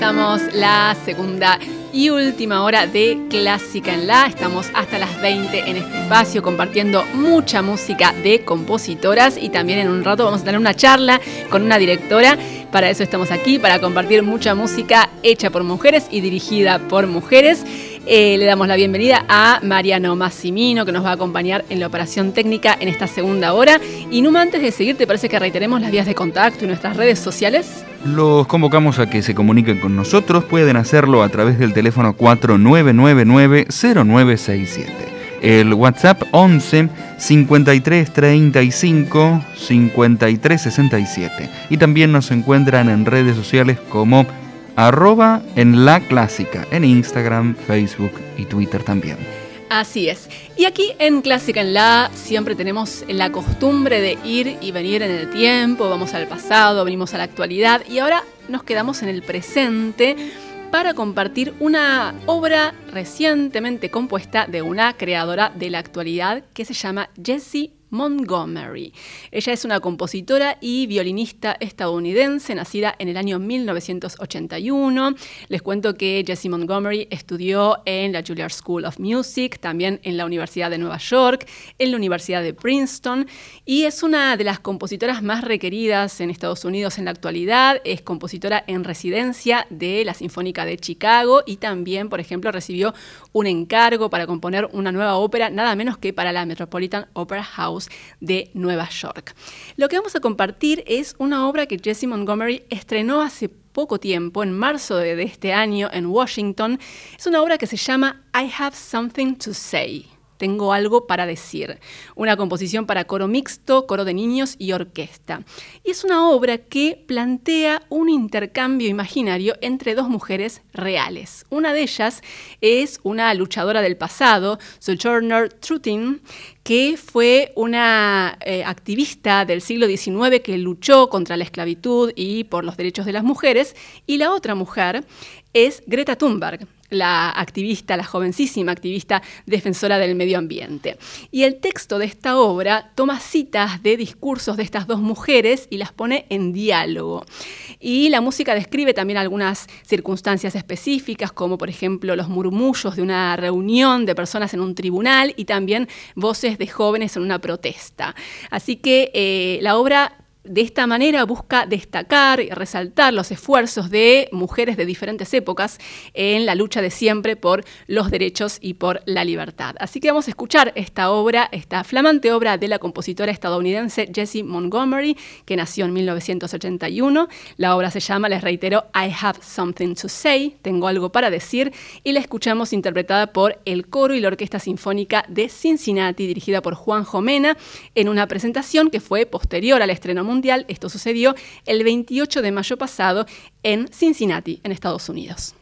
Comenzamos la segunda y última hora de Clásica en La. Estamos hasta las 20 en este espacio compartiendo mucha música de compositoras y también en un rato vamos a tener una charla con una directora. Para eso estamos aquí, para compartir mucha música hecha por mujeres y dirigida por mujeres. Eh, le damos la bienvenida a Mariano Massimino, que nos va a acompañar en la operación técnica en esta segunda hora. Y Numa, antes de seguir, ¿te parece que reiteremos las vías de contacto y nuestras redes sociales? Los convocamos a que se comuniquen con nosotros. Pueden hacerlo a través del teléfono 4999-0967. El WhatsApp 11 53 35 53 67. Y también nos encuentran en redes sociales como arroba en la clásica, en Instagram, Facebook y Twitter también. Así es. Y aquí en Clásica en La siempre tenemos la costumbre de ir y venir en el tiempo, vamos al pasado, venimos a la actualidad y ahora nos quedamos en el presente para compartir una obra recientemente compuesta de una creadora de la actualidad que se llama Jessie Montgomery. Ella es una compositora y violinista estadounidense, nacida en el año 1981. Les cuento que Jessie Montgomery estudió en la Juilliard School of Music, también en la Universidad de Nueva York, en la Universidad de Princeton, y es una de las compositoras más requeridas en Estados Unidos en la actualidad. Es compositora en residencia de la Sinfónica de Chicago y también, por ejemplo, recibió un encargo para componer una nueva ópera, nada menos que para la Metropolitan Opera House de Nueva York. Lo que vamos a compartir es una obra que Jessie Montgomery estrenó hace poco tiempo, en marzo de, este año, en Washington. Es una obra que se llama I Have Something to Say. Tengo algo para decir. Una composición para coro mixto, coro de niños y orquesta. Y es una obra que plantea un intercambio imaginario entre dos mujeres reales. Una de ellas es una luchadora del pasado, Sojourner Trutin, que fue una eh, activista del siglo XIX que luchó contra la esclavitud y por los derechos de las mujeres, y la otra mujer es Greta Thunberg, la activista, la jovencísima activista defensora del medio ambiente. Y el texto de esta obra toma citas de discursos de estas dos mujeres y las pone en diálogo. Y la música describe también algunas circunstancias específicas, como por ejemplo los murmullos de una reunión de personas en un tribunal y también voces de jóvenes en una protesta. Así que eh, la obra de esta manera busca destacar y resaltar los esfuerzos de mujeres de diferentes épocas en la lucha de siempre por los derechos y por la libertad. Así que vamos a escuchar esta obra, esta flamante obra de la compositora estadounidense Jessie Montgomery, que nació en 1981. La obra se llama, les reitero, I Have Something to Say, tengo algo para decir, y la escuchamos interpretada por el coro y la Orquesta Sinfónica de Cincinnati, dirigida por Juan Jomena, en una presentación que fue posterior al estreno mundial. Esto sucedió el 28 de mayo pasado en Cincinnati, en Estados Unidos.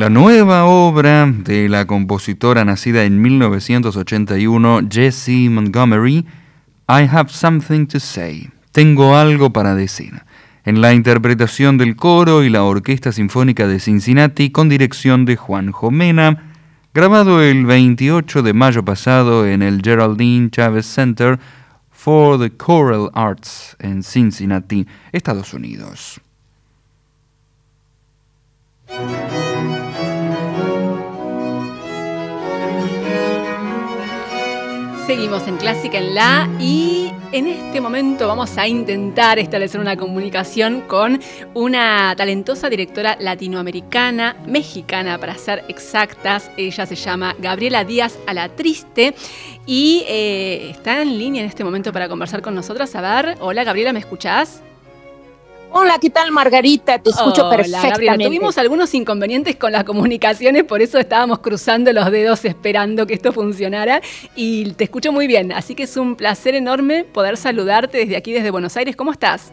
La nueva obra de la compositora nacida en 1981, Jessie Montgomery, I Have Something to Say. Tengo algo para decir. En la interpretación del coro y la Orquesta Sinfónica de Cincinnati con dirección de Juan Jomena, grabado el 28 de mayo pasado en el Geraldine Chavez Center for the Choral Arts en Cincinnati, Estados Unidos. Seguimos en Clásica en La y en este momento vamos a intentar establecer una comunicación con una talentosa directora latinoamericana, mexicana para ser exactas. Ella se llama Gabriela Díaz Alatriste y eh, está en línea en este momento para conversar con nosotros. A ver, hola Gabriela, ¿me escuchás? Hola, ¿qué tal Margarita? Te escucho Hola, perfectamente. Gabriela. Tuvimos algunos inconvenientes con las comunicaciones, por eso estábamos cruzando los dedos esperando que esto funcionara y te escucho muy bien, así que es un placer enorme poder saludarte desde aquí, desde Buenos Aires. ¿Cómo estás?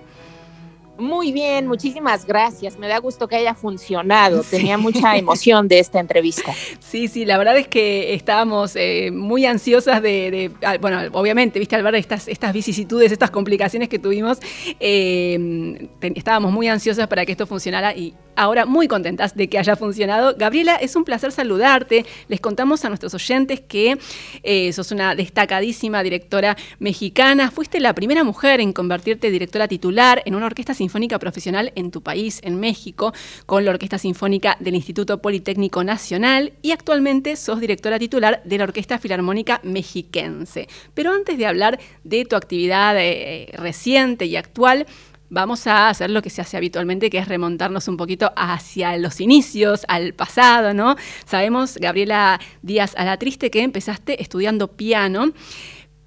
Muy bien, muchísimas gracias. Me da gusto que haya funcionado. Sí. Tenía mucha emoción de esta entrevista. Sí, sí, la verdad es que estábamos eh, muy ansiosas de, de- ah, bueno, obviamente, viste, al ver estas, estas vicisitudes, estas complicaciones que tuvimos, eh, te- estábamos muy ansiosas para que esto funcionara y ahora muy contentas de que haya funcionado. Gabriela, es un placer saludarte. Les contamos a nuestros oyentes que eh, sos una destacadísima directora mexicana. Fuiste la primera mujer en convertirte directora titular en una orquesta profesional en tu país, en México, con la Orquesta Sinfónica del Instituto Politécnico Nacional y actualmente sos directora titular de la Orquesta Filarmónica Mexiquense. Pero antes de hablar de tu actividad eh, reciente y actual, Vamos a hacer lo que se hace habitualmente, que es remontarnos un poquito hacia los inicios, al pasado, ¿no? Sabemos, Gabriela Díaz Alatriste, que empezaste estudiando piano,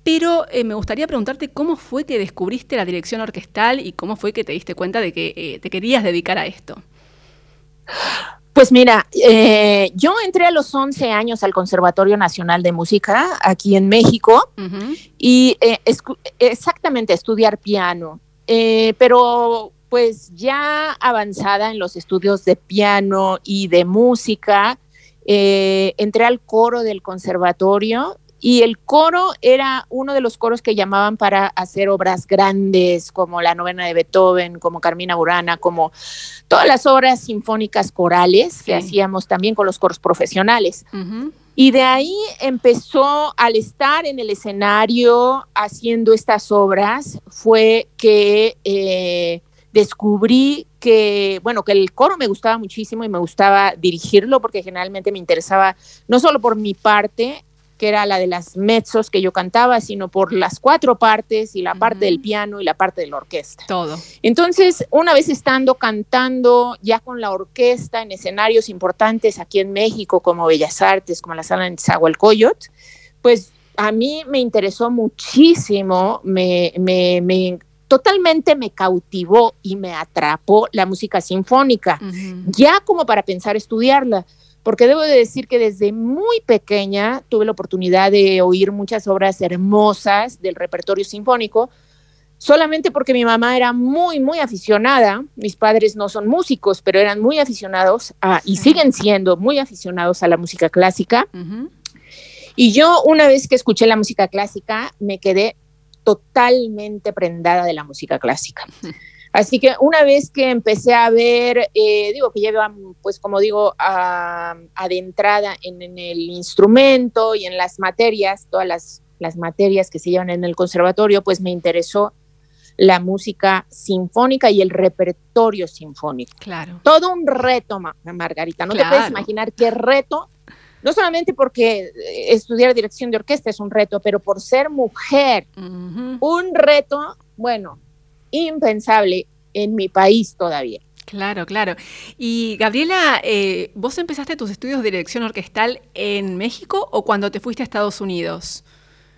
pero eh, me gustaría preguntarte cómo fue que descubriste la dirección orquestal y cómo fue que te diste cuenta de que eh, te querías dedicar a esto. Pues mira, eh, yo entré a los 11 años al Conservatorio Nacional de Música aquí en México y escu- exactamente estudiar piano, pero pues ya avanzada en los estudios de piano y de música, eh, entré al coro del conservatorio y el coro era uno de los coros que llamaban para hacer obras grandes como la novena de Beethoven, como Carmina Burana, como todas las obras sinfónicas corales que hacíamos también con los coros profesionales. Y de ahí empezó, al estar en el escenario haciendo estas obras, fue que eh, descubrí que, bueno, que el coro me gustaba muchísimo y me gustaba dirigirlo porque generalmente me interesaba no solo por mi parte, que era la de las mezzos que yo cantaba, sino por las cuatro partes y la parte del piano y la parte de la orquesta. Todo. Entonces, una vez estando cantando ya con la orquesta en escenarios importantes aquí en México, como Bellas Artes, como la sala en Zahualcoyot, pues a mí me interesó muchísimo, me, me- me- totalmente me cautivó y me atrapó la música sinfónica ya como para pensar estudiarla, porque debo de decir que desde muy pequeña tuve la oportunidad de oír muchas obras hermosas del repertorio sinfónico, solamente porque mi mamá era muy, muy aficionada, mis padres no son músicos, pero eran muy aficionados a, y siguen siendo muy aficionados a la música clásica, y yo una vez que escuché la música clásica me quedé totalmente prendada de la música clásica. Así que una vez que empecé a ver, eh, digo que lleva, pues como digo, a- adentrada en, en el instrumento y en las materias, todas las, las materias que se llevan en el conservatorio, pues me interesó la música sinfónica y el repertorio sinfónico Claro. todo un reto, Ma- Margarita. No te puedes imaginar qué reto, no solamente porque eh, estudiar dirección de orquesta es un reto, pero por ser mujer, un reto, bueno, impensable en mi país todavía. Claro, claro. Y Gabriela, eh, ¿vos empezaste tus estudios de dirección orquestal en México o cuando te fuiste a Estados Unidos?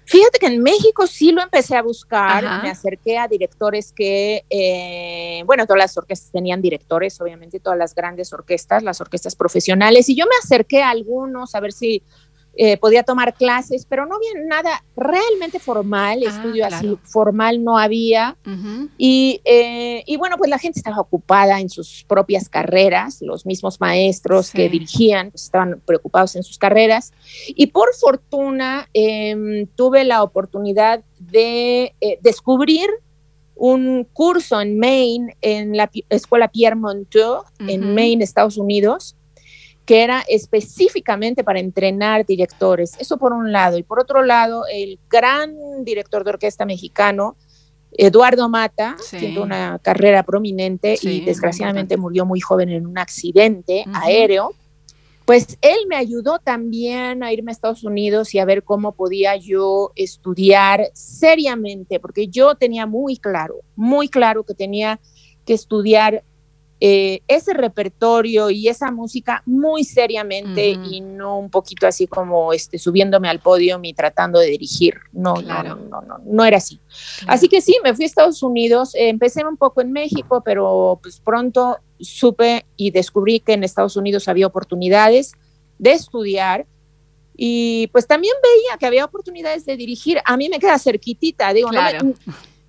Fíjate que en México sí lo empecé a buscar, Ajá. me acerqué a directores que, eh, bueno, todas las orquestas tenían directores, obviamente todas las grandes orquestas, las orquestas profesionales, y yo me acerqué a algunos a ver si eh, podía tomar clases, pero no había nada realmente formal, Ah, estudio claro. así formal no había. Ujú. Y, eh, y bueno, pues la gente estaba ocupada en sus propias carreras, los mismos maestros Sí. que dirigían pues, estaban preocupados en sus carreras. Y por fortuna em, tuve la oportunidad de eh, descubrir un curso en Maine, en la escuela Pierre Monteau, Ujú. en Maine, Estados Unidos, que era específicamente para entrenar directores. Eso por un lado. Y por otro lado, el gran director de orquesta mexicano, Eduardo Mata, Sí. tuvo una carrera prominente Sí, y desgraciadamente murió muy joven en un accidente aéreo, pues él me ayudó también a irme a Estados Unidos y a ver cómo podía yo estudiar seriamente, porque yo tenía muy claro, muy claro que tenía que estudiar eh, ese repertorio y esa música muy seriamente Ujú. y no un poquito así como este, subiéndome al podio y tratando de dirigir. No, Claro. no, no, no, no era así. Claro. Así que sí, me fui a Estados Unidos, eh, empecé un poco en México, pero pues pronto supe y descubrí que en Estados Unidos había oportunidades de estudiar y pues también veía que había oportunidades de dirigir. A mí me queda cerquitita, digo, no me- Claro.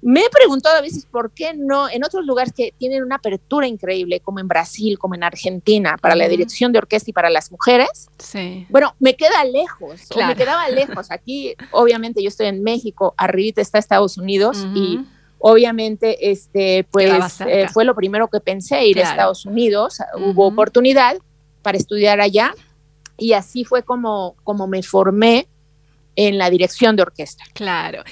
Me, he preguntado a veces por qué no en otros lugares que tienen una apertura increíble, como en Brasil, como en Argentina, para la dirección de orquesta y para las mujeres. Sí. Bueno, me queda lejos, o Claro. me quedaba lejos. Aquí, obviamente, yo estoy en México, arribita está Estados Unidos y obviamente, este, pues eh, fue lo primero que pensé, ir Claro. a Estados Unidos. Ujú. Hubo oportunidad para estudiar allá y así fue como, como me formé en la dirección de orquesta. Claro.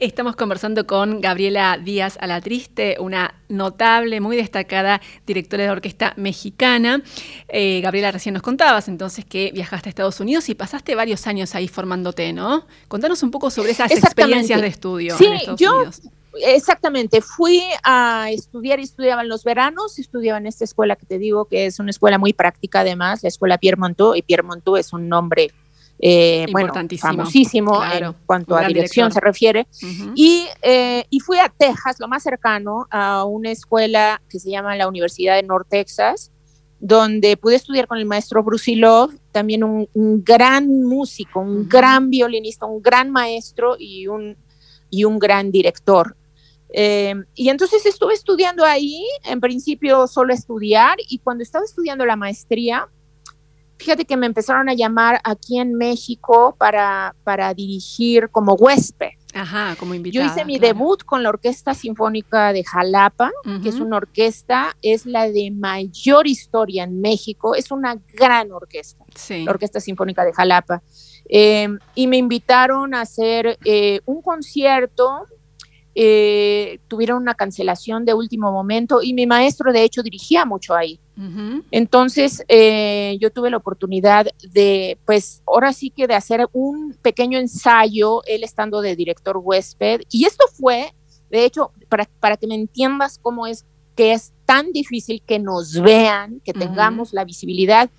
Estamos conversando con Gabriela Díaz Alatriste, una notable, muy destacada directora de orquesta mexicana. Eh, Gabriela, recién nos contabas entonces que viajaste a Estados Unidos y pasaste varios años ahí formándote, ¿no? Contanos un poco sobre esas experiencias de estudio Sí, en Estados yo- Unidos. Exactamente, fui a estudiar y estudiaba en los veranos, estudiaba en esta escuela que te digo que es una escuela muy práctica además, la escuela Pierre Monteau, y Pierre Monteau es un nombre, eh, bueno, famosísimo claro, en cuanto a dirección director. se refiere. Ujú. Y, eh, y fui a Texas, lo más cercano, a una escuela que se llama la Universidad de North Texas, donde pude estudiar con el maestro Brusilov, también un, un gran músico, un Ujú. gran violinista, un gran maestro y un, y un gran director. Eh, y entonces estuve estudiando ahí, en principio solo estudiar, y cuando estaba estudiando la maestría, fíjate que me empezaron a llamar aquí en México para, para dirigir como huésped. Ajá, como Yo invitada. hice mi claro. debut con la Orquesta Sinfónica de Jalapa, que es una orquesta, es la de mayor historia en México, es una gran orquesta, Sí. la Orquesta Sinfónica de Jalapa. Eh, y me invitaron a hacer eh, un concierto, eh, tuvieron una cancelación de último momento y mi maestro de hecho dirigía mucho ahí. Ujú. Entonces, eh, yo tuve la oportunidad de, pues, ahora sí que de hacer un pequeño ensayo, él estando de director huésped. Y esto fue, de hecho, para, para que me entiendas cómo es que es tan difícil que nos vean, que tengamos la visibilidad.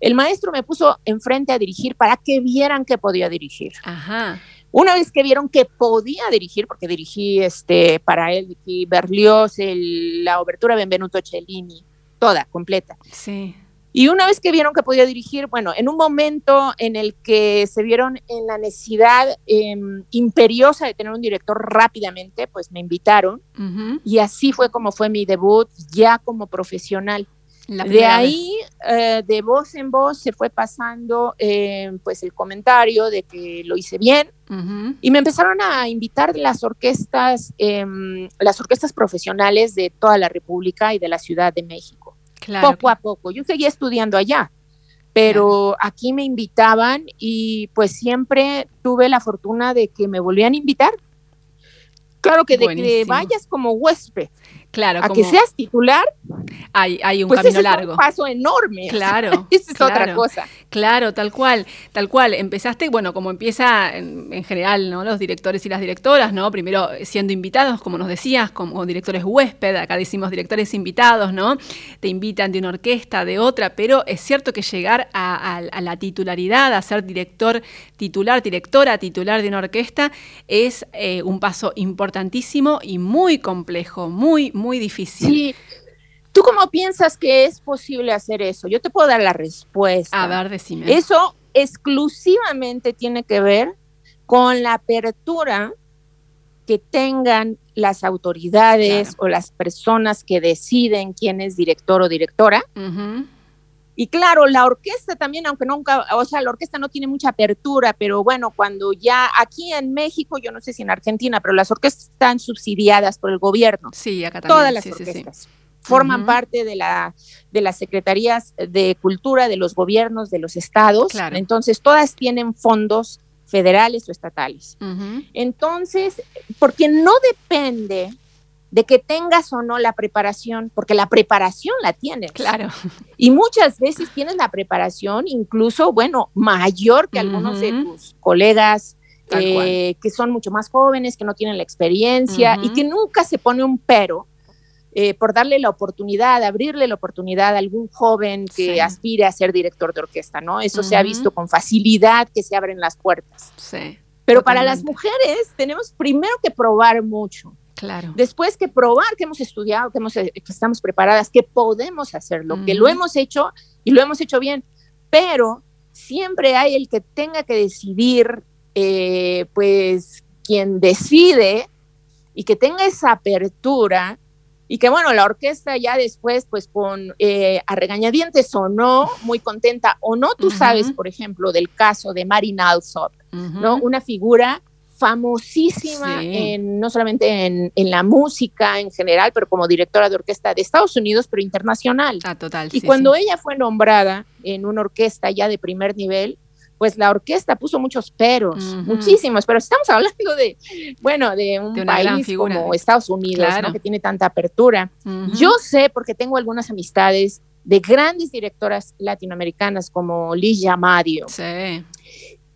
El maestro me puso enfrente a dirigir para que vieran que podía dirigir. Ajá. Una vez que vieron que podía dirigir, porque dirigí este, para él, dirigí Berlioz, el- la obertura Benvenuto Cellini, toda, completa. Sí. Y una vez que vieron que podía dirigir, bueno, en un momento en el que se vieron en la necesidad em, imperiosa de tener un director rápidamente, pues me invitaron y así fue como fue mi debut ya como profesional. De ahí, eh, de voz en voz, se fue pasando em, pues el comentario de que lo hice bien. Y me empezaron a invitar las orquestas, em, las orquestas profesionales de toda la República y de la Ciudad de México. Claro. poco a poco. Yo seguía estudiando allá, pero aquí me invitaban y pues siempre tuve la fortuna de que me volvían a invitar. Claro que de que vayas como huésped Claro, a como que seas titular, hay, hay un pues camino ese es largo. un paso enorme. Claro, Esa es otra cosa. Claro, tal cual, tal cual. Empezaste, bueno, como empieza en, en general, ¿no? Los directores y las directoras, ¿no? Primero siendo invitados, como nos decías, como directores huésped, acá decimos directores invitados, ¿no? Te invitan de una orquesta, de otra, pero es cierto que llegar a la titularidad, a ser director titular, directora titular de una orquesta, es eh, un paso importantísimo y muy complejo, muy, muy difícil. Sí. ¿Tú cómo piensas que es posible hacer eso? Yo te puedo dar la respuesta. A ver, decime. Eso exclusivamente tiene que ver con la apertura que tengan las autoridades o las personas que deciden quién es director o directora. Y claro, la orquesta también, aunque nunca, o sea, la orquesta no tiene mucha apertura, pero bueno, cuando ya aquí en México, yo no sé si en Argentina, pero las orquestas están subsidiadas por el gobierno. Sí, acá también. Todas las orquestas. Forman parte de, la, de las secretarías de cultura de los gobiernos de los estados. Entonces, todas tienen fondos federales o estatales. Entonces, porque no depende de que tengas o no la preparación, porque la preparación la tienes. Claro. Y muchas veces tienes la preparación, incluso, bueno, mayor que algunos de tus colegas eh, que son mucho más jóvenes, que no tienen la experiencia y que nunca se pone un pero eh, por darle la oportunidad, abrirle la oportunidad a algún joven que aspire a ser director de orquesta, ¿no? Eso se ha visto con facilidad que se abren las puertas. Sí. Pero para las mujeres tenemos primero que probar mucho. Claro. Después que probar que hemos estudiado, que, hemos, eh, que estamos preparadas, que podemos hacerlo, que lo hemos hecho y lo hemos hecho bien. Pero siempre hay el que tenga que decidir, eh, pues quien decide y que tenga esa apertura y que bueno, la orquesta ya después, pues con eh, a regañadientes o no, muy contenta o no, tú sabes, por ejemplo, del caso de Marin Alsop, ¿no? Una figura famosísima en, no solamente en, la música en general, pero como directora de orquesta de Estados Unidos, pero internacional. Ah, total. Y cuando ella fue nombrada en una orquesta ya de primer nivel, pues la orquesta puso muchos peros, muchísimos, pero estamos hablando de, bueno, de un país como Estados Unidos, que tiene tanta apertura. Yo sé, porque tengo algunas amistades de grandes directoras latinoamericanas como Liz Madio. Sí.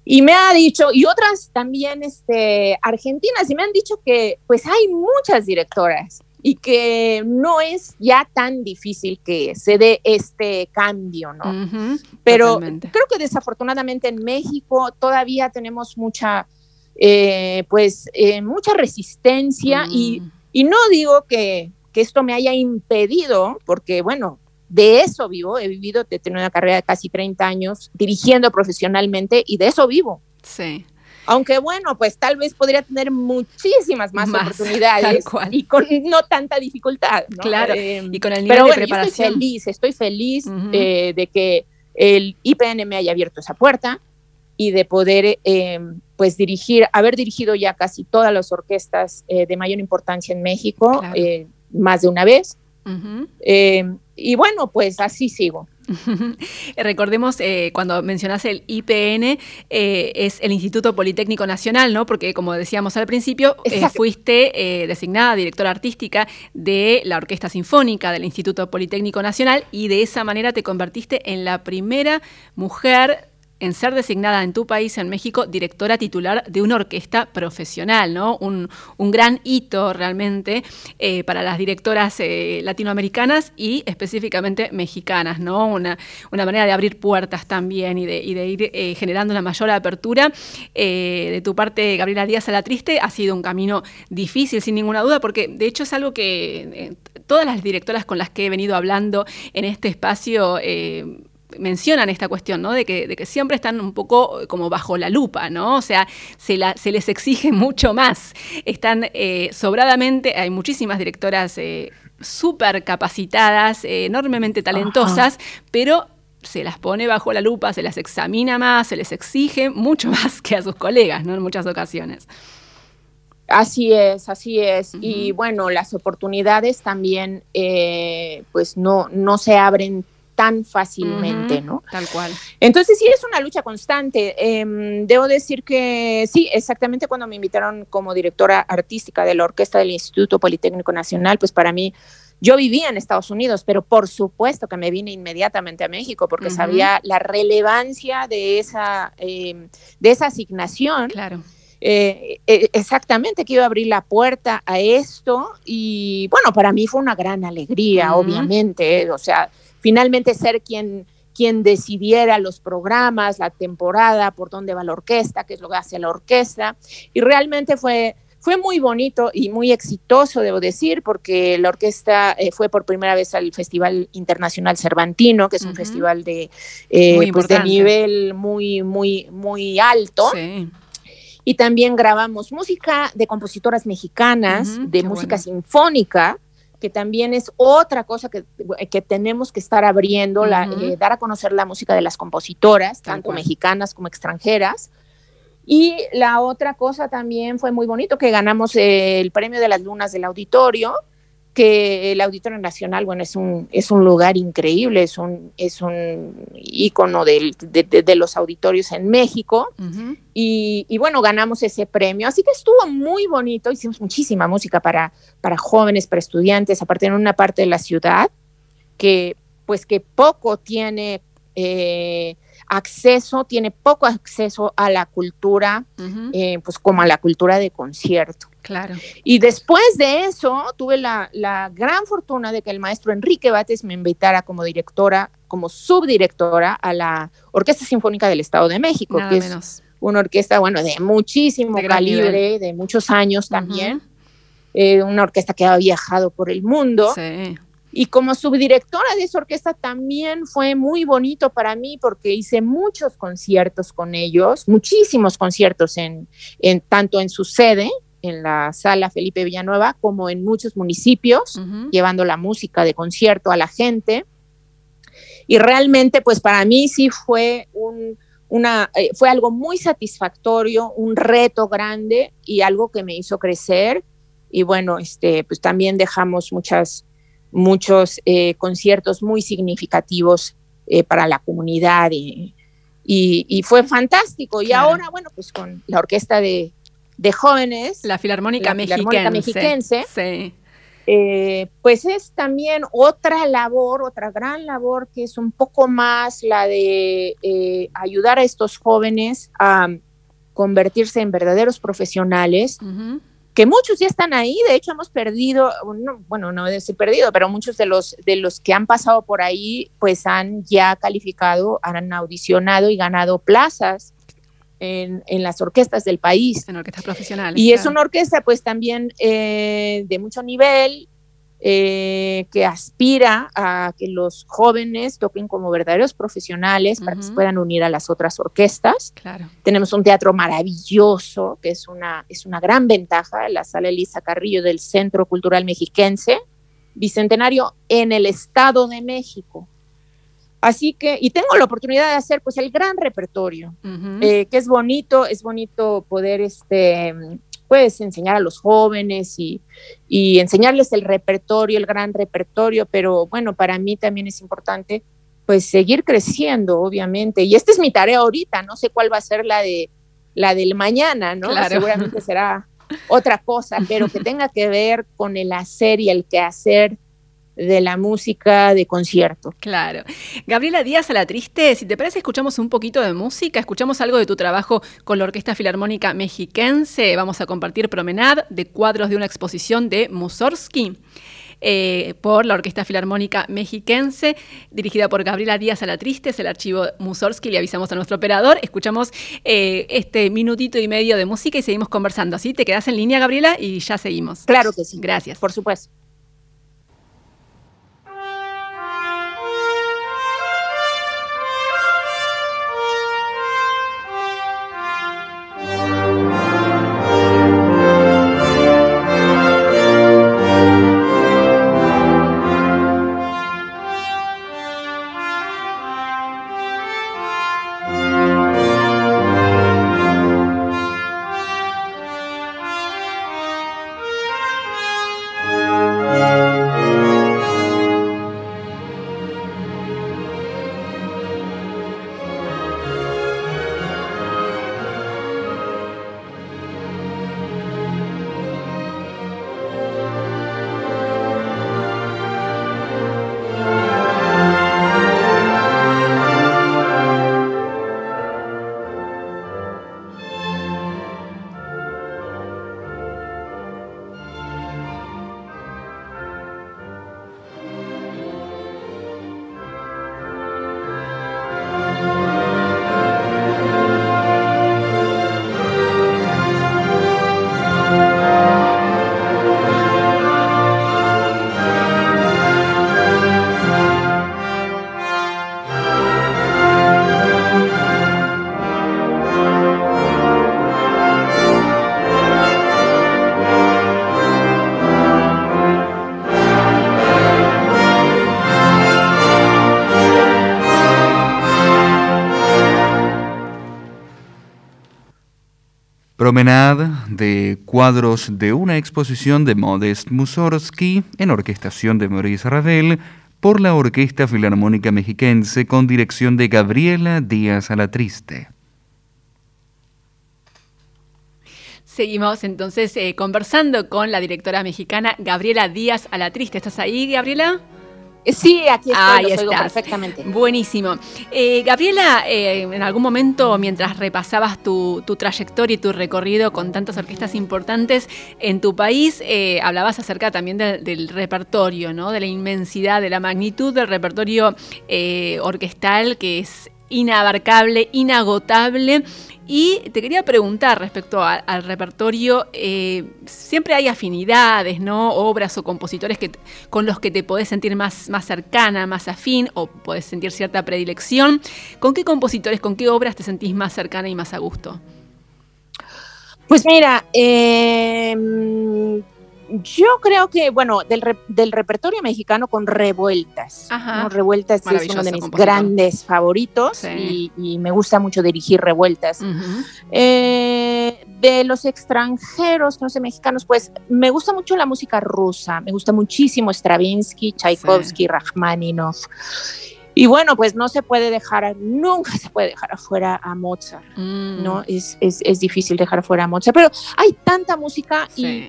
Y me ha dicho, y otras también este, argentinas, y me han dicho que pues hay muchas directoras y que no es ya tan difícil que se dé este cambio, ¿no? Pero creo que desafortunadamente en México todavía tenemos mucha, eh, pues, eh, mucha resistencia y, mm. y, no digo que, que, esto me haya impedido, porque bueno, de eso vivo, he vivido, he tenido una carrera de casi 30 años dirigiendo profesionalmente y de eso vivo. Sí. Aunque bueno, pues tal vez podría tener muchísimas más, oportunidades y con no tanta dificultad. Claro, eh, y con el nivel de preparación. estoy feliz, estoy feliz eh, de que el IPN me haya abierto esa puerta y de poder eh, pues dirigir, haber dirigido ya casi todas las orquestas de mayor importancia en México, más de una vez. y bueno, pues así sigo. Recordemos, eh, cuando mencionas el IPN, eh, es el Instituto Politécnico Nacional, ¿no? Porque, como decíamos al principio, eh, fuiste designada directora artística de la Orquesta Sinfónica del Instituto Politécnico Nacional y de esa manera te convertiste en la primera mujer en ser designada en tu país, en México, directora titular de una orquesta profesional, ¿no? Un, gran hito realmente eh, para las directoras eh, latinoamericanas y específicamente mexicanas, ¿no? Una, manera de abrir puertas también y de, ir eh, generando una mayor apertura. de tu parte, Gabriela Díaz a la Triste, ha sido un camino difícil, sin ninguna duda, porque de hecho es algo que todas las directoras con las que he venido hablando en este espacio mencionan esta cuestión, ¿no? De que, de que, siempre están un poco como bajo la lupa, ¿no? O sea, se, la, se les exige mucho más. Están eh, sobradamente, hay muchísimas directoras eh, súper capacitadas, eh, enormemente talentosas, pero se las pone bajo la lupa, se las examina más, se les exige mucho más que a sus colegas, ¿no? En muchas ocasiones. Así es, así es. Y bueno, las oportunidades también, pues no, no se abren tan fácilmente, ¿no? Tal cual. Entonces sí es una lucha constante. Em, debo decir que sí, exactamente cuando me invitaron como directora artística de la orquesta del Instituto Politécnico Nacional, pues para mí yo vivía en Estados Unidos, pero por supuesto que me vine inmediatamente a México porque sabía la relevancia de esa, em, de esa asignación. Claro. Eh, eh, exactamente que iba a abrir la puerta a esto y bueno, para mí fue una gran alegría, obviamente, o sea, finalmente ser quien, quien decidiera los programas, la temporada, por dónde va la orquesta, qué es lo que hace la orquesta. Y realmente fue, fue muy bonito y muy exitoso, debo decir, porque la orquesta eh, fue por primera vez al Festival Internacional Cervantino, que es un festival de, eh, pues de nivel muy, muy, muy alto. Y también grabamos música de compositoras mexicanas, de música sinfónica, que también es otra cosa que, que tenemos que estar abriendo, la, eh, dar a conocer la música de las compositoras, tanto mexicanas como extranjeras. Y la otra cosa también fue muy bonito, que ganamos el premio de las lunas del auditorio, que el Auditorio Nacional, bueno, es un, es un lugar increíble, es un, es un ícono de, los auditorios en México. y, bueno, ganamos ese premio. Así que estuvo muy bonito, hicimos muchísima música para, para jóvenes, para estudiantes, aparte en una parte de la ciudad que pues que poco tiene eh, acceso, tiene poco acceso a la cultura, eh, pues como a la cultura de concierto. Claro. Y después de eso, tuve la, gran fortuna de que el maestro Enrique Bates me invitara como directora, como subdirectora a la Orquesta Sinfónica del Estado de México, que es una orquesta, bueno, de muchísimo calibre, de muchos años también. Eh, una orquesta que ha viajado por el mundo. Sí. Y como subdirectora de esa orquesta también fue muy bonito para mí porque hice muchos conciertos con ellos, muchísimos conciertos en, en tanto en su sede, en la sala Felipe Villanueva, como en muchos municipios, llevando la música de concierto a la gente. Y realmente, pues para mí sí fue un, una, eh, fue algo muy satisfactorio, un reto grande y algo que me hizo crecer. Y bueno, este, pues también dejamos muchas muchos eh, conciertos muy significativos eh, para la comunidad y, y, fue fantástico. Y ahora, bueno, pues con la orquesta de, de jóvenes. La Filarmónica, Mexiquense. Eh, pues es también otra labor, otra gran labor que es un poco más la de ayudar a estos jóvenes a convertirse en verdaderos profesionales que muchos ya están ahí, de hecho hemos perdido, bueno, no he perdido, pero muchos de los, de los que han pasado por ahí, pues han ya calificado, han audicionado y ganado plazas en, las orquestas del país. En orquestas profesionales. Y es una orquesta pues también eh, de mucho nivel, eh, que aspira a que los jóvenes toquen como verdaderos profesionales para que se puedan unir a las otras orquestas. Claro. Tenemos un teatro maravilloso, que es una, es una gran ventaja, la Sala Elisa Carrillo del Centro Cultural Mexiquense, Bicentenario en el Estado de México. Así que, y tengo la oportunidad de hacer pues el gran repertorio, eh, que es bonito, es bonito poder este, puedes enseñar a los jóvenes y, enseñarles el repertorio, el gran repertorio, pero bueno, para mí también es importante pues seguir creciendo, obviamente. Y esta es mi tarea ahorita, no sé cuál va a ser la de la del mañana, ¿no? Seguramente será otra cosa, pero que tenga que ver con el hacer y el quehacer de la música de concierto. Claro. Gabriela Díaz a la Triste, si te parece, escuchamos un poquito de música, escuchamos algo de tu trabajo con la Orquesta Filarmónica Mexiquense. Vamos a compartir Promenade de cuadros de una exposición de Mussorgsky. Eh, por la Orquesta Filarmónica Mexiquense, dirigida por Gabriela Díaz a la Triste, es el archivo Mussorgsky, le avisamos a nuestro operador, escuchamos eh, este minutito y medio de música y seguimos conversando. ¿Así? ¿Te quedas en línea, Gabriela? Y ya seguimos. Claro que sí. Gracias. Por supuesto. Promenade de cuadros de una exposición de Modest Mussorgsky en orquestación de Maurice Ravel por la Orquesta Filarmónica Mexiquense con dirección de Gabriela Díaz Alatriste. Seguimos entonces eh, conversando con la directora mexicana Gabriela Díaz Alatriste. ¿Estás ahí, Gabriela? Sí, aquí estoy, Ahí los oigo estás. perfectamente. Buenísimo. Eh, Gabriela, eh, en algún momento, mientras repasabas tu, tu trayectoria y tu recorrido con tantas orquestas importantes en tu país, eh, hablabas acerca también del, del repertorio, ¿no? De la inmensidad, de la magnitud del repertorio eh, orquestal que es inabarcable, inagotable. Y te quería preguntar respecto al repertorio, eh, siempre hay afinidades, ¿no? Obras o compositores que, con los que te podés sentir más, más cercana, más afín, o podés sentir cierta predilección. ¿Con qué compositores, con qué obras te sentís más cercana y más a gusto? Pues mira, eh, yo creo que, bueno, del, re- del repertorio mexicano con Revueltas. Ajá. ¿no? Revueltas es uno de mis compositor. grandes favoritos Sí. y, y me gusta mucho dirigir Revueltas. Eh, de los extranjeros, no sé, mexicanos, pues me gusta mucho la música rusa, me gusta muchísimo Stravinsky, Tchaikovsky, Rachmaninoff. Y bueno, pues no se puede dejar, nunca se puede dejar afuera a Mozart, Mm, ¿no? Es, es, es difícil dejar afuera a Mozart, pero hay tanta música y sí.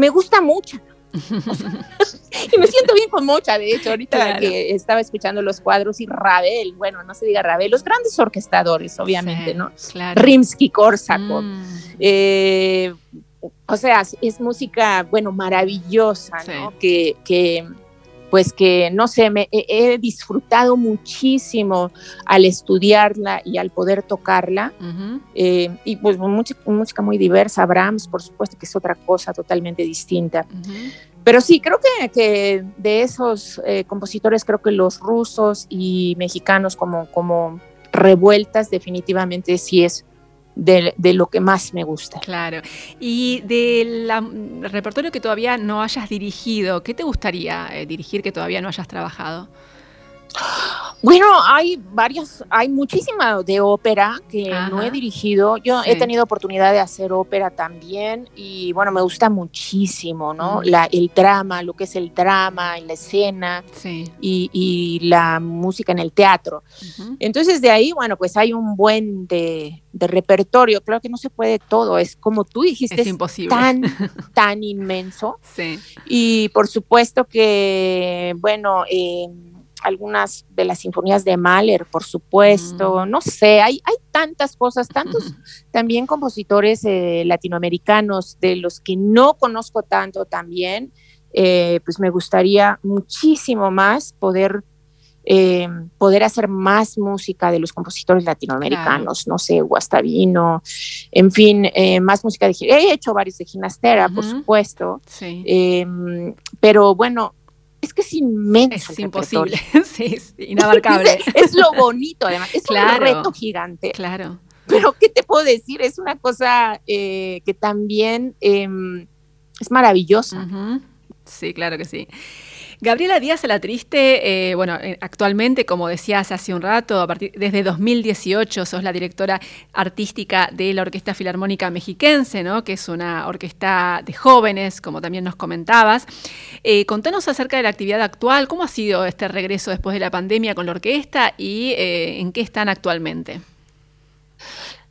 Me gusta mucho. y me siento bien con Mocha, de hecho, ahorita Claro. que estaba escuchando los cuadros y Ravel, bueno, no se diga Ravel, los grandes orquestadores, obviamente, Sí, ¿no? Claro. Rimsky-Korsakov. Mm, Eh, o sea, es- es música, bueno, maravillosa, Sí. ¿no? Que, que, pues que, no sé, me, he, disfrutado muchísimo al estudiarla y al poder tocarla. Eh, y pues mucha, música muy diversa, Brahms, por supuesto, que es otra cosa totalmente distinta. Pero sí, creo que, que de esos eh, compositores, creo que los rusos y mexicanos como, como revueltas definitivamente sí es de, lo que más me gusta. Claro. Y del repertorio que todavía no hayas dirigido, ¿qué te gustaría eh, dirigir que todavía no hayas trabajado? Bueno, hay varias, hay muchísima de ópera que Ajá. no he dirigido. Yo Sí. he tenido oportunidad de hacer ópera también y bueno, me gusta muchísimo, ¿no? La, el drama, lo que es el drama, la escena Sí. y, y la música en el teatro. Entonces de ahí, bueno, pues hay un buen de, de repertorio. Claro que no se puede todo, es como tú dijiste, Es es imposible. tan, tan inmenso. Sí. Y por supuesto que, bueno, eh, algunas de las sinfonías de Mahler, por supuesto, no sé, hay, hay tantas cosas, tantos también compositores eh, latinoamericanos de los que no conozco tanto también, eh, pues me gustaría muchísimo más poder... eh, poder hacer más música de los compositores latinoamericanos, no sé, Guastavino, en fin, más música de... He hecho varios de Ginastera, por supuesto, Sí. eh, pero bueno, es que es inmenso. es imposible. sí, es inabarcable. es lo bonito, además. Es Claro. un reto gigante. claro. Pero, ¿qué te puedo decir? Es una cosa eh, que también eh, es maravillosa. Sí, claro que sí. Gabriela Díaz Alatriste, eh, bueno, eh, actualmente, como decías hace un rato, desde 2018 sos la directora artística de la Orquesta Filarmónica Mexiquense, ¿no? que es una orquesta de jóvenes, como también nos comentabas. Eh, contanos acerca de la actividad actual, cómo ha sido este regreso después de la pandemia con la orquesta y en qué están actualmente.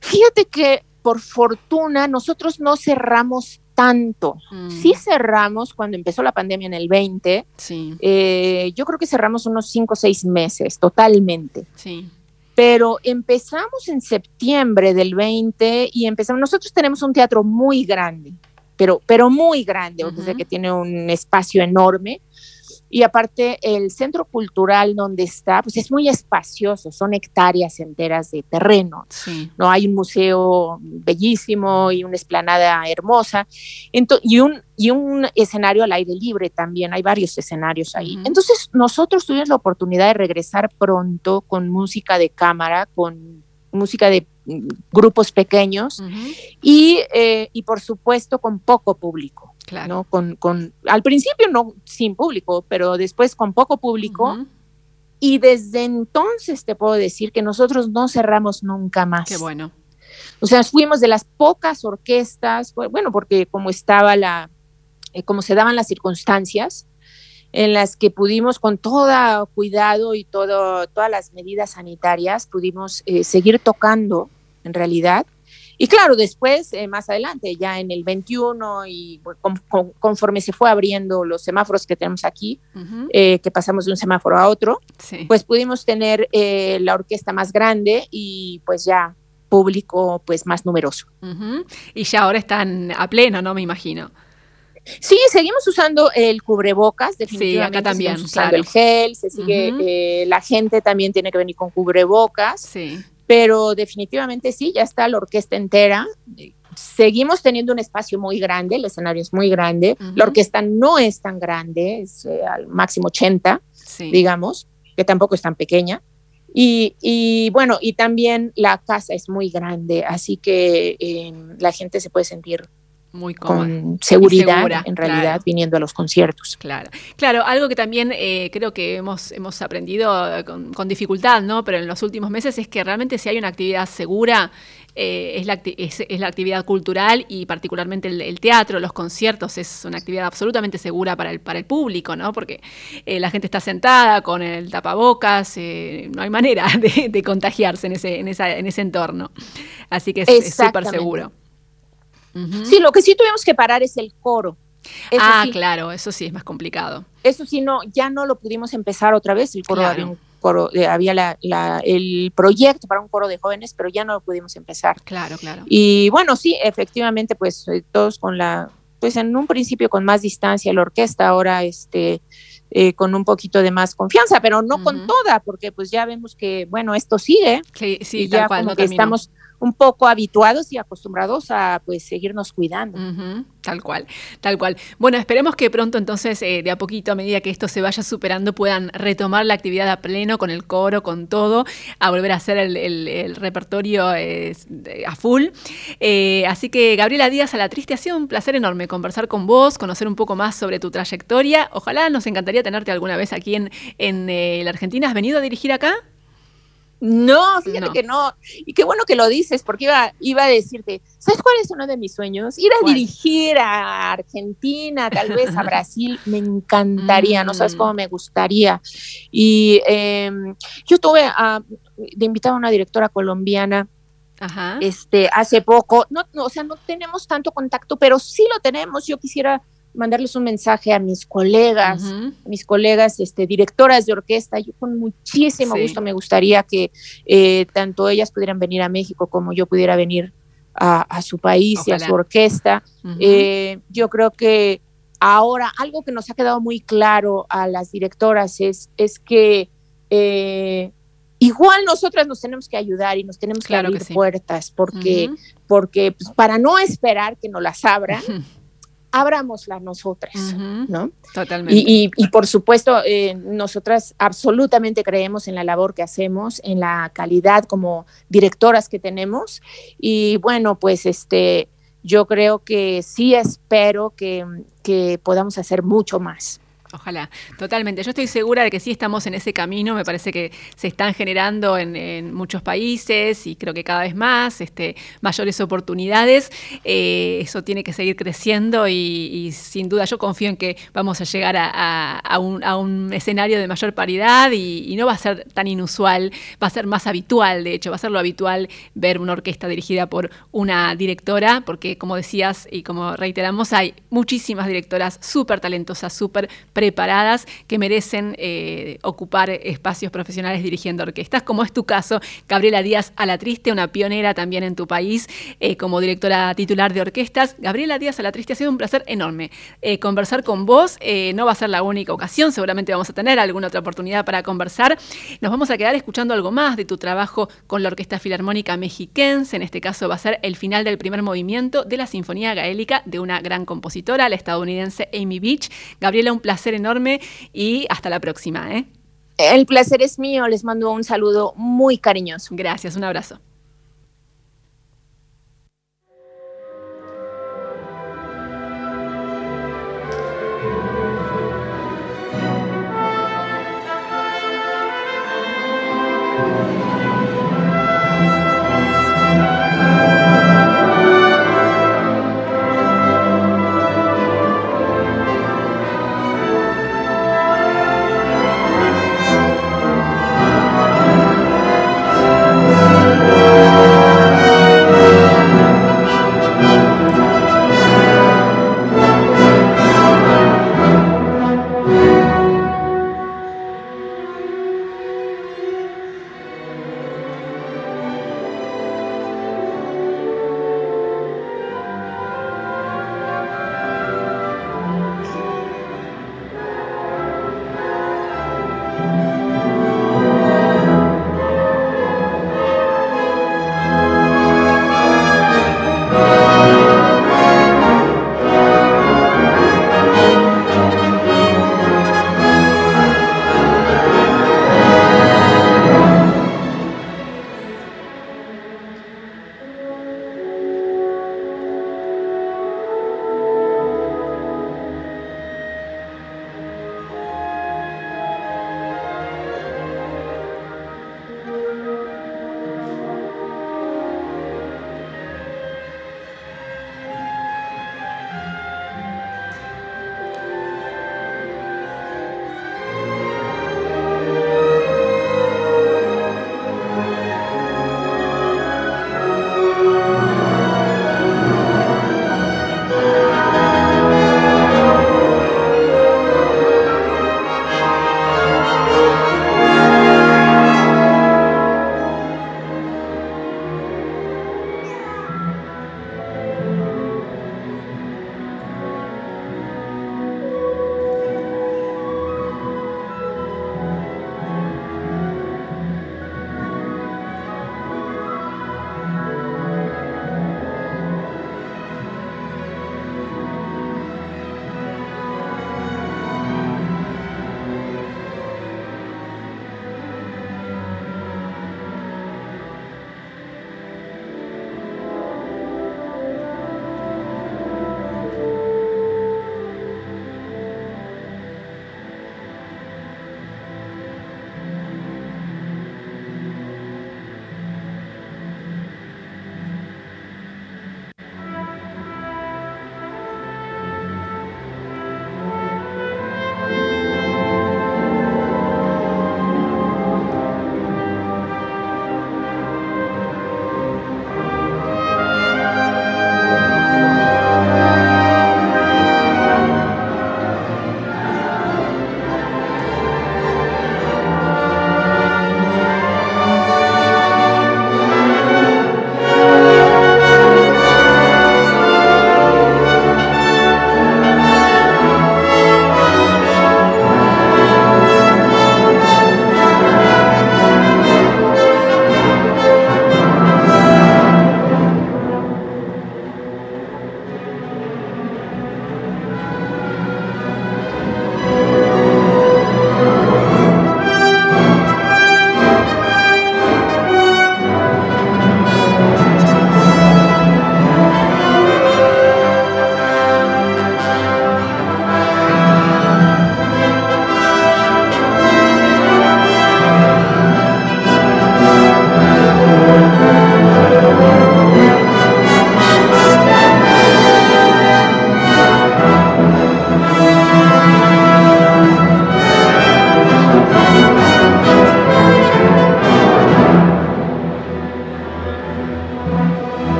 Fíjate que, por fortuna, nosotros no cerramos tanto. Mm, Sí cerramos cuando empezó la pandemia en el 20. sí, eh, yo creo que cerramos unos 5 o 6 meses, totalmente. sí. pero empezamos en septiembre del 20 y empezamos, nosotros tenemos un teatro muy grande, pero, pero muy grande, o sea que tiene un espacio enorme. Y aparte el centro cultural donde está, pues es muy espacioso, son hectáreas enteras de terreno. Sí. ¿no? Hay un museo bellísimo y una esplanada hermosa y, un, y un escenario al aire libre también, hay varios escenarios ahí. Entonces nosotros tuvimos la oportunidad de regresar pronto con música de cámara, con música de mm, grupos pequeños y, eh, y por supuesto con poco público. Claro. ¿no? Con, con, al principio no sin público, pero después con poco público. Y desde entonces te puedo decir que nosotros no cerramos nunca más. Qué bueno. O sea, fuimos de las pocas orquestas, bueno, porque como estaba la, eh, como se daban las circunstancias, en las que pudimos con todo cuidado y todo, todas las medidas sanitarias, pudimos eh, seguir tocando en realidad. Y claro, después, eh, más adelante, ya en el 21 y conforme se fue abriendo los semáforos que tenemos aquí, eh, que pasamos de un semáforo a otro, pues pudimos tener la orquesta más grande y pues ya público pues más numeroso. Y ya ahora están a pleno, ¿no? Me imagino. Sí, seguimos usando el cubrebocas, definitivamente. Sí, acá también. Usando el gel, se sigue, eh, la gente también tiene que venir con cubrebocas. Sí. Pero definitivamente sí, ya está la orquesta entera. Seguimos teniendo un espacio muy grande, el escenario es muy grande. La orquesta no es tan grande, es eh, al máximo 80, digamos, que tampoco es tan pequeña. Y, y, bueno, y también la casa es muy grande, así que eh, la gente se puede sentir muy con seguridad, en realidad, viniendo a los conciertos. Claro, claro, algo que también eh, creo que hemos, hemos aprendido eh, con, dificultad, ¿no? Pero en los últimos meses es que realmente si hay una actividad segura, eh, es, la, es, la actividad cultural y particularmente el, teatro, los conciertos, es una actividad absolutamente segura para el, para el público, ¿no? Porque la gente está sentada con el tapabocas, no hay manera de, contagiarse en ese, en, esa, en ese entorno. Así que es súper seguro. Sí, lo que sí tuvimos que parar es el coro. ah, claro, eso sí es más complicado. Eso sí, no, ya no lo pudimos empezar otra vez. El coro había un coro, eh, había la, el proyecto para un coro de jóvenes, pero ya no lo pudimos empezar. Claro, claro. Y bueno, sí, efectivamente, pues eh, todos con la, pues en un principio con más distancia la orquesta, ahora este, eh, con un poquito de más confianza, pero no con toda, porque pues ya vemos que, bueno, esto sigue. Sí, sí, ya como que estamos un poco habituados y acostumbrados a pues seguirnos cuidando. Tal cual, tal cual. Bueno, esperemos que pronto entonces, eh, de a poquito, a medida que esto se vaya superando, puedan retomar la actividad a pleno, con el coro, con todo, a volver a hacer el, repertorio eh, a full. Eh, así que, Gabriela Díaz, a la triste, ha sido un placer enorme conversar con vos, conocer un poco más sobre tu trayectoria. Ojalá nos encantaría tenerte alguna vez aquí en, en la Argentina. ¿Has venido a dirigir acá? No, fíjate que no. Y qué bueno que lo dices, porque iba, iba a decirte, ¿sabes cuál es uno de mis sueños? Ir a dirigir a Argentina, tal vez a Brasil, me encantaría, no sabes cómo mm. me gustaría. Y em, yo tuve a, de invitar a una directora colombiana. Este, hace poco, no, no, o sea, no tenemos tanto contacto, pero sí lo tenemos. Yo quisiera mandarles un mensaje a mis colegas, mis colegas este, directoras de orquesta. Yo con muchísimo gusto me gustaría que eh, tanto ellas pudieran venir a México como yo pudiera venir a, su país y a su orquesta. Eh, yo creo que ahora algo que nos ha quedado muy claro a las directoras es, es que eh, igual nosotras nos tenemos que ayudar y nos tenemos que abrir puertas porque, porque pues, para no esperar que nos las abran, abramosla nosotras, ¿no? Totalmente. Y, y, por supuesto, eh, nosotras absolutamente creemos en la labor que hacemos, en la calidad como directoras que tenemos. Y bueno, pues este, yo creo que sí espero que, que podamos hacer mucho más. Ojalá, totalmente. Yo estoy segura de que sí estamos en ese camino. Me parece que se están generando en, muchos países y creo que cada vez más este, mayores oportunidades. Eh, eso tiene que seguir creciendo y, sin duda yo confío en que vamos a llegar a, un, escenario de mayor paridad y, no va a ser tan inusual, va a ser más habitual. De hecho, va a ser lo habitual ver una orquesta dirigida por una directora, porque como decías y como reiteramos, hay muchísimas directoras súper talentosas, súper preparadas que merecen eh, ocupar espacios profesionales dirigiendo orquestas, como es tu caso, Gabriela Díaz Alatriste, una pionera también en tu país eh, como directora titular de orquestas. Gabriela Díaz Alatriste, ha sido un placer enorme eh, conversar con vos. no va a ser la única ocasión, seguramente vamos a tener alguna otra oportunidad para conversar. Nos vamos a quedar escuchando algo más de tu trabajo con la Orquesta Filarmónica Mexiquense. En este caso va a ser el final del primer movimiento de la Sinfonía Gaélica de una gran compositora, la estadounidense Amy Beach. Gabriela, un placer enorme y hasta la próxima. ¿eh? El placer es mío, les mando un saludo muy cariñoso. Gracias, un abrazo.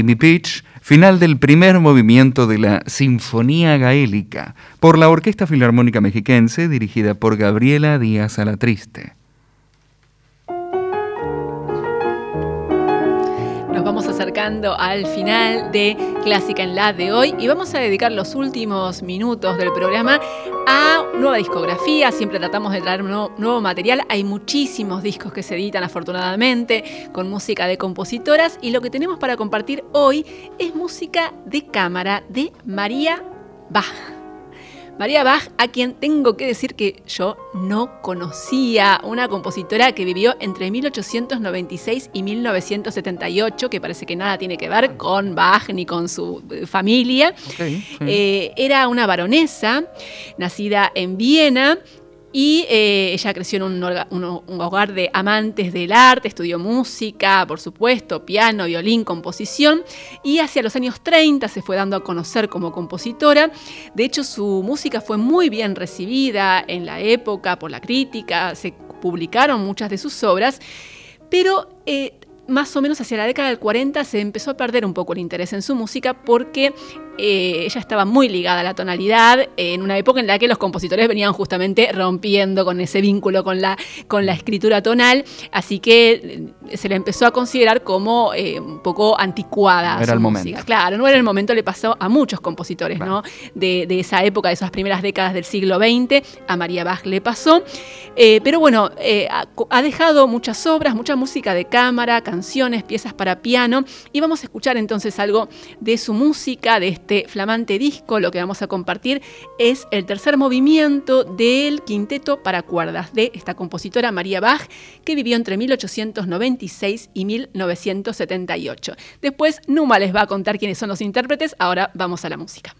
Amy Peach, final del primer movimiento de la Sinfonía Gaélica, por la Orquesta Filarmónica Mexiquense dirigida por Gabriela Díaz Alatriste. Nos vamos acercando al final de Clásica en la de hoy y vamos a dedicar los últimos minutos del programa a nueva discografía. Siempre tratamos de traer nuevo, nuevo, material. Hay muchísimos discos que se editan afortunadamente con música de compositoras y lo que tenemos para compartir hoy es música de cámara de María Bach. María Bach, a quien tengo que decir que yo no conocía, una compositora que vivió entre 1896 y 1978, que parece que nada tiene que ver con Bach ni con su eh, familia. Okay, sí. eh, era una baronesa, nacida en Viena, y eh, ella creció en un, hogar de amantes del arte, estudió música, por supuesto, piano, violín, composición, y hacia los años 30 se fue dando a conocer como compositora. De hecho, su música fue muy bien recibida en la época por la crítica, se publicaron muchas de sus obras, pero eh, más o menos hacia la década del 40 se empezó a perder un poco el interés en su música porque eh, ella estaba muy ligada a la tonalidad en una época en la que los compositores venían justamente rompiendo con ese vínculo con la, con la escritura tonal, así que eh, se le empezó a considerar como eh, un poco anticuada. No era el música. momento. Claro, no era el momento, le pasó a muchos compositores claro. ¿no? de, de, esa época, de esas primeras décadas del siglo XX, a María Bach le pasó, eh, pero bueno, ha, ha dejado muchas obras, mucha música de cámara, canciones, piezas para piano, y vamos a escuchar entonces algo de su música, de este flamante disco, lo que vamos a compartir es el tercer movimiento del quinteto para cuerdas de esta compositora María Bach, que vivió entre 1896 y 1978. Después Numa les va a contar quiénes son los intérpretes, ahora vamos a la música.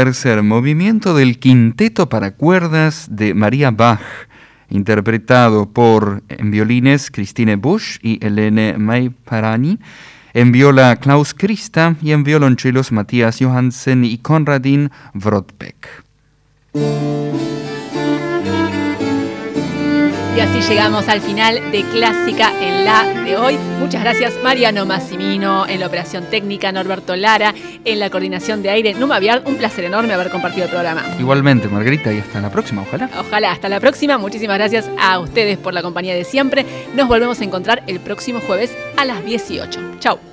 Tercer movimiento del quinteto para cuerdas de María Bach, interpretado por en violines Christine Busch y Helene Mayparani, en viola Klaus Christa y en violonchelos Matthias Johansen y Konradin Wrodbeck. Y así llegamos al final de Clásica en la de hoy. Muchas gracias Mariano Massimino en la operación técnica, Norberto Lara en la coordinación de aire, Numa Viard. Un placer enorme haber compartido el programa. Igualmente, Margarita, y hasta la próxima, ojalá. Ojalá, hasta la próxima. Muchísimas gracias a ustedes por la compañía de siempre. Nos volvemos a encontrar el próximo jueves a las 18. Chau.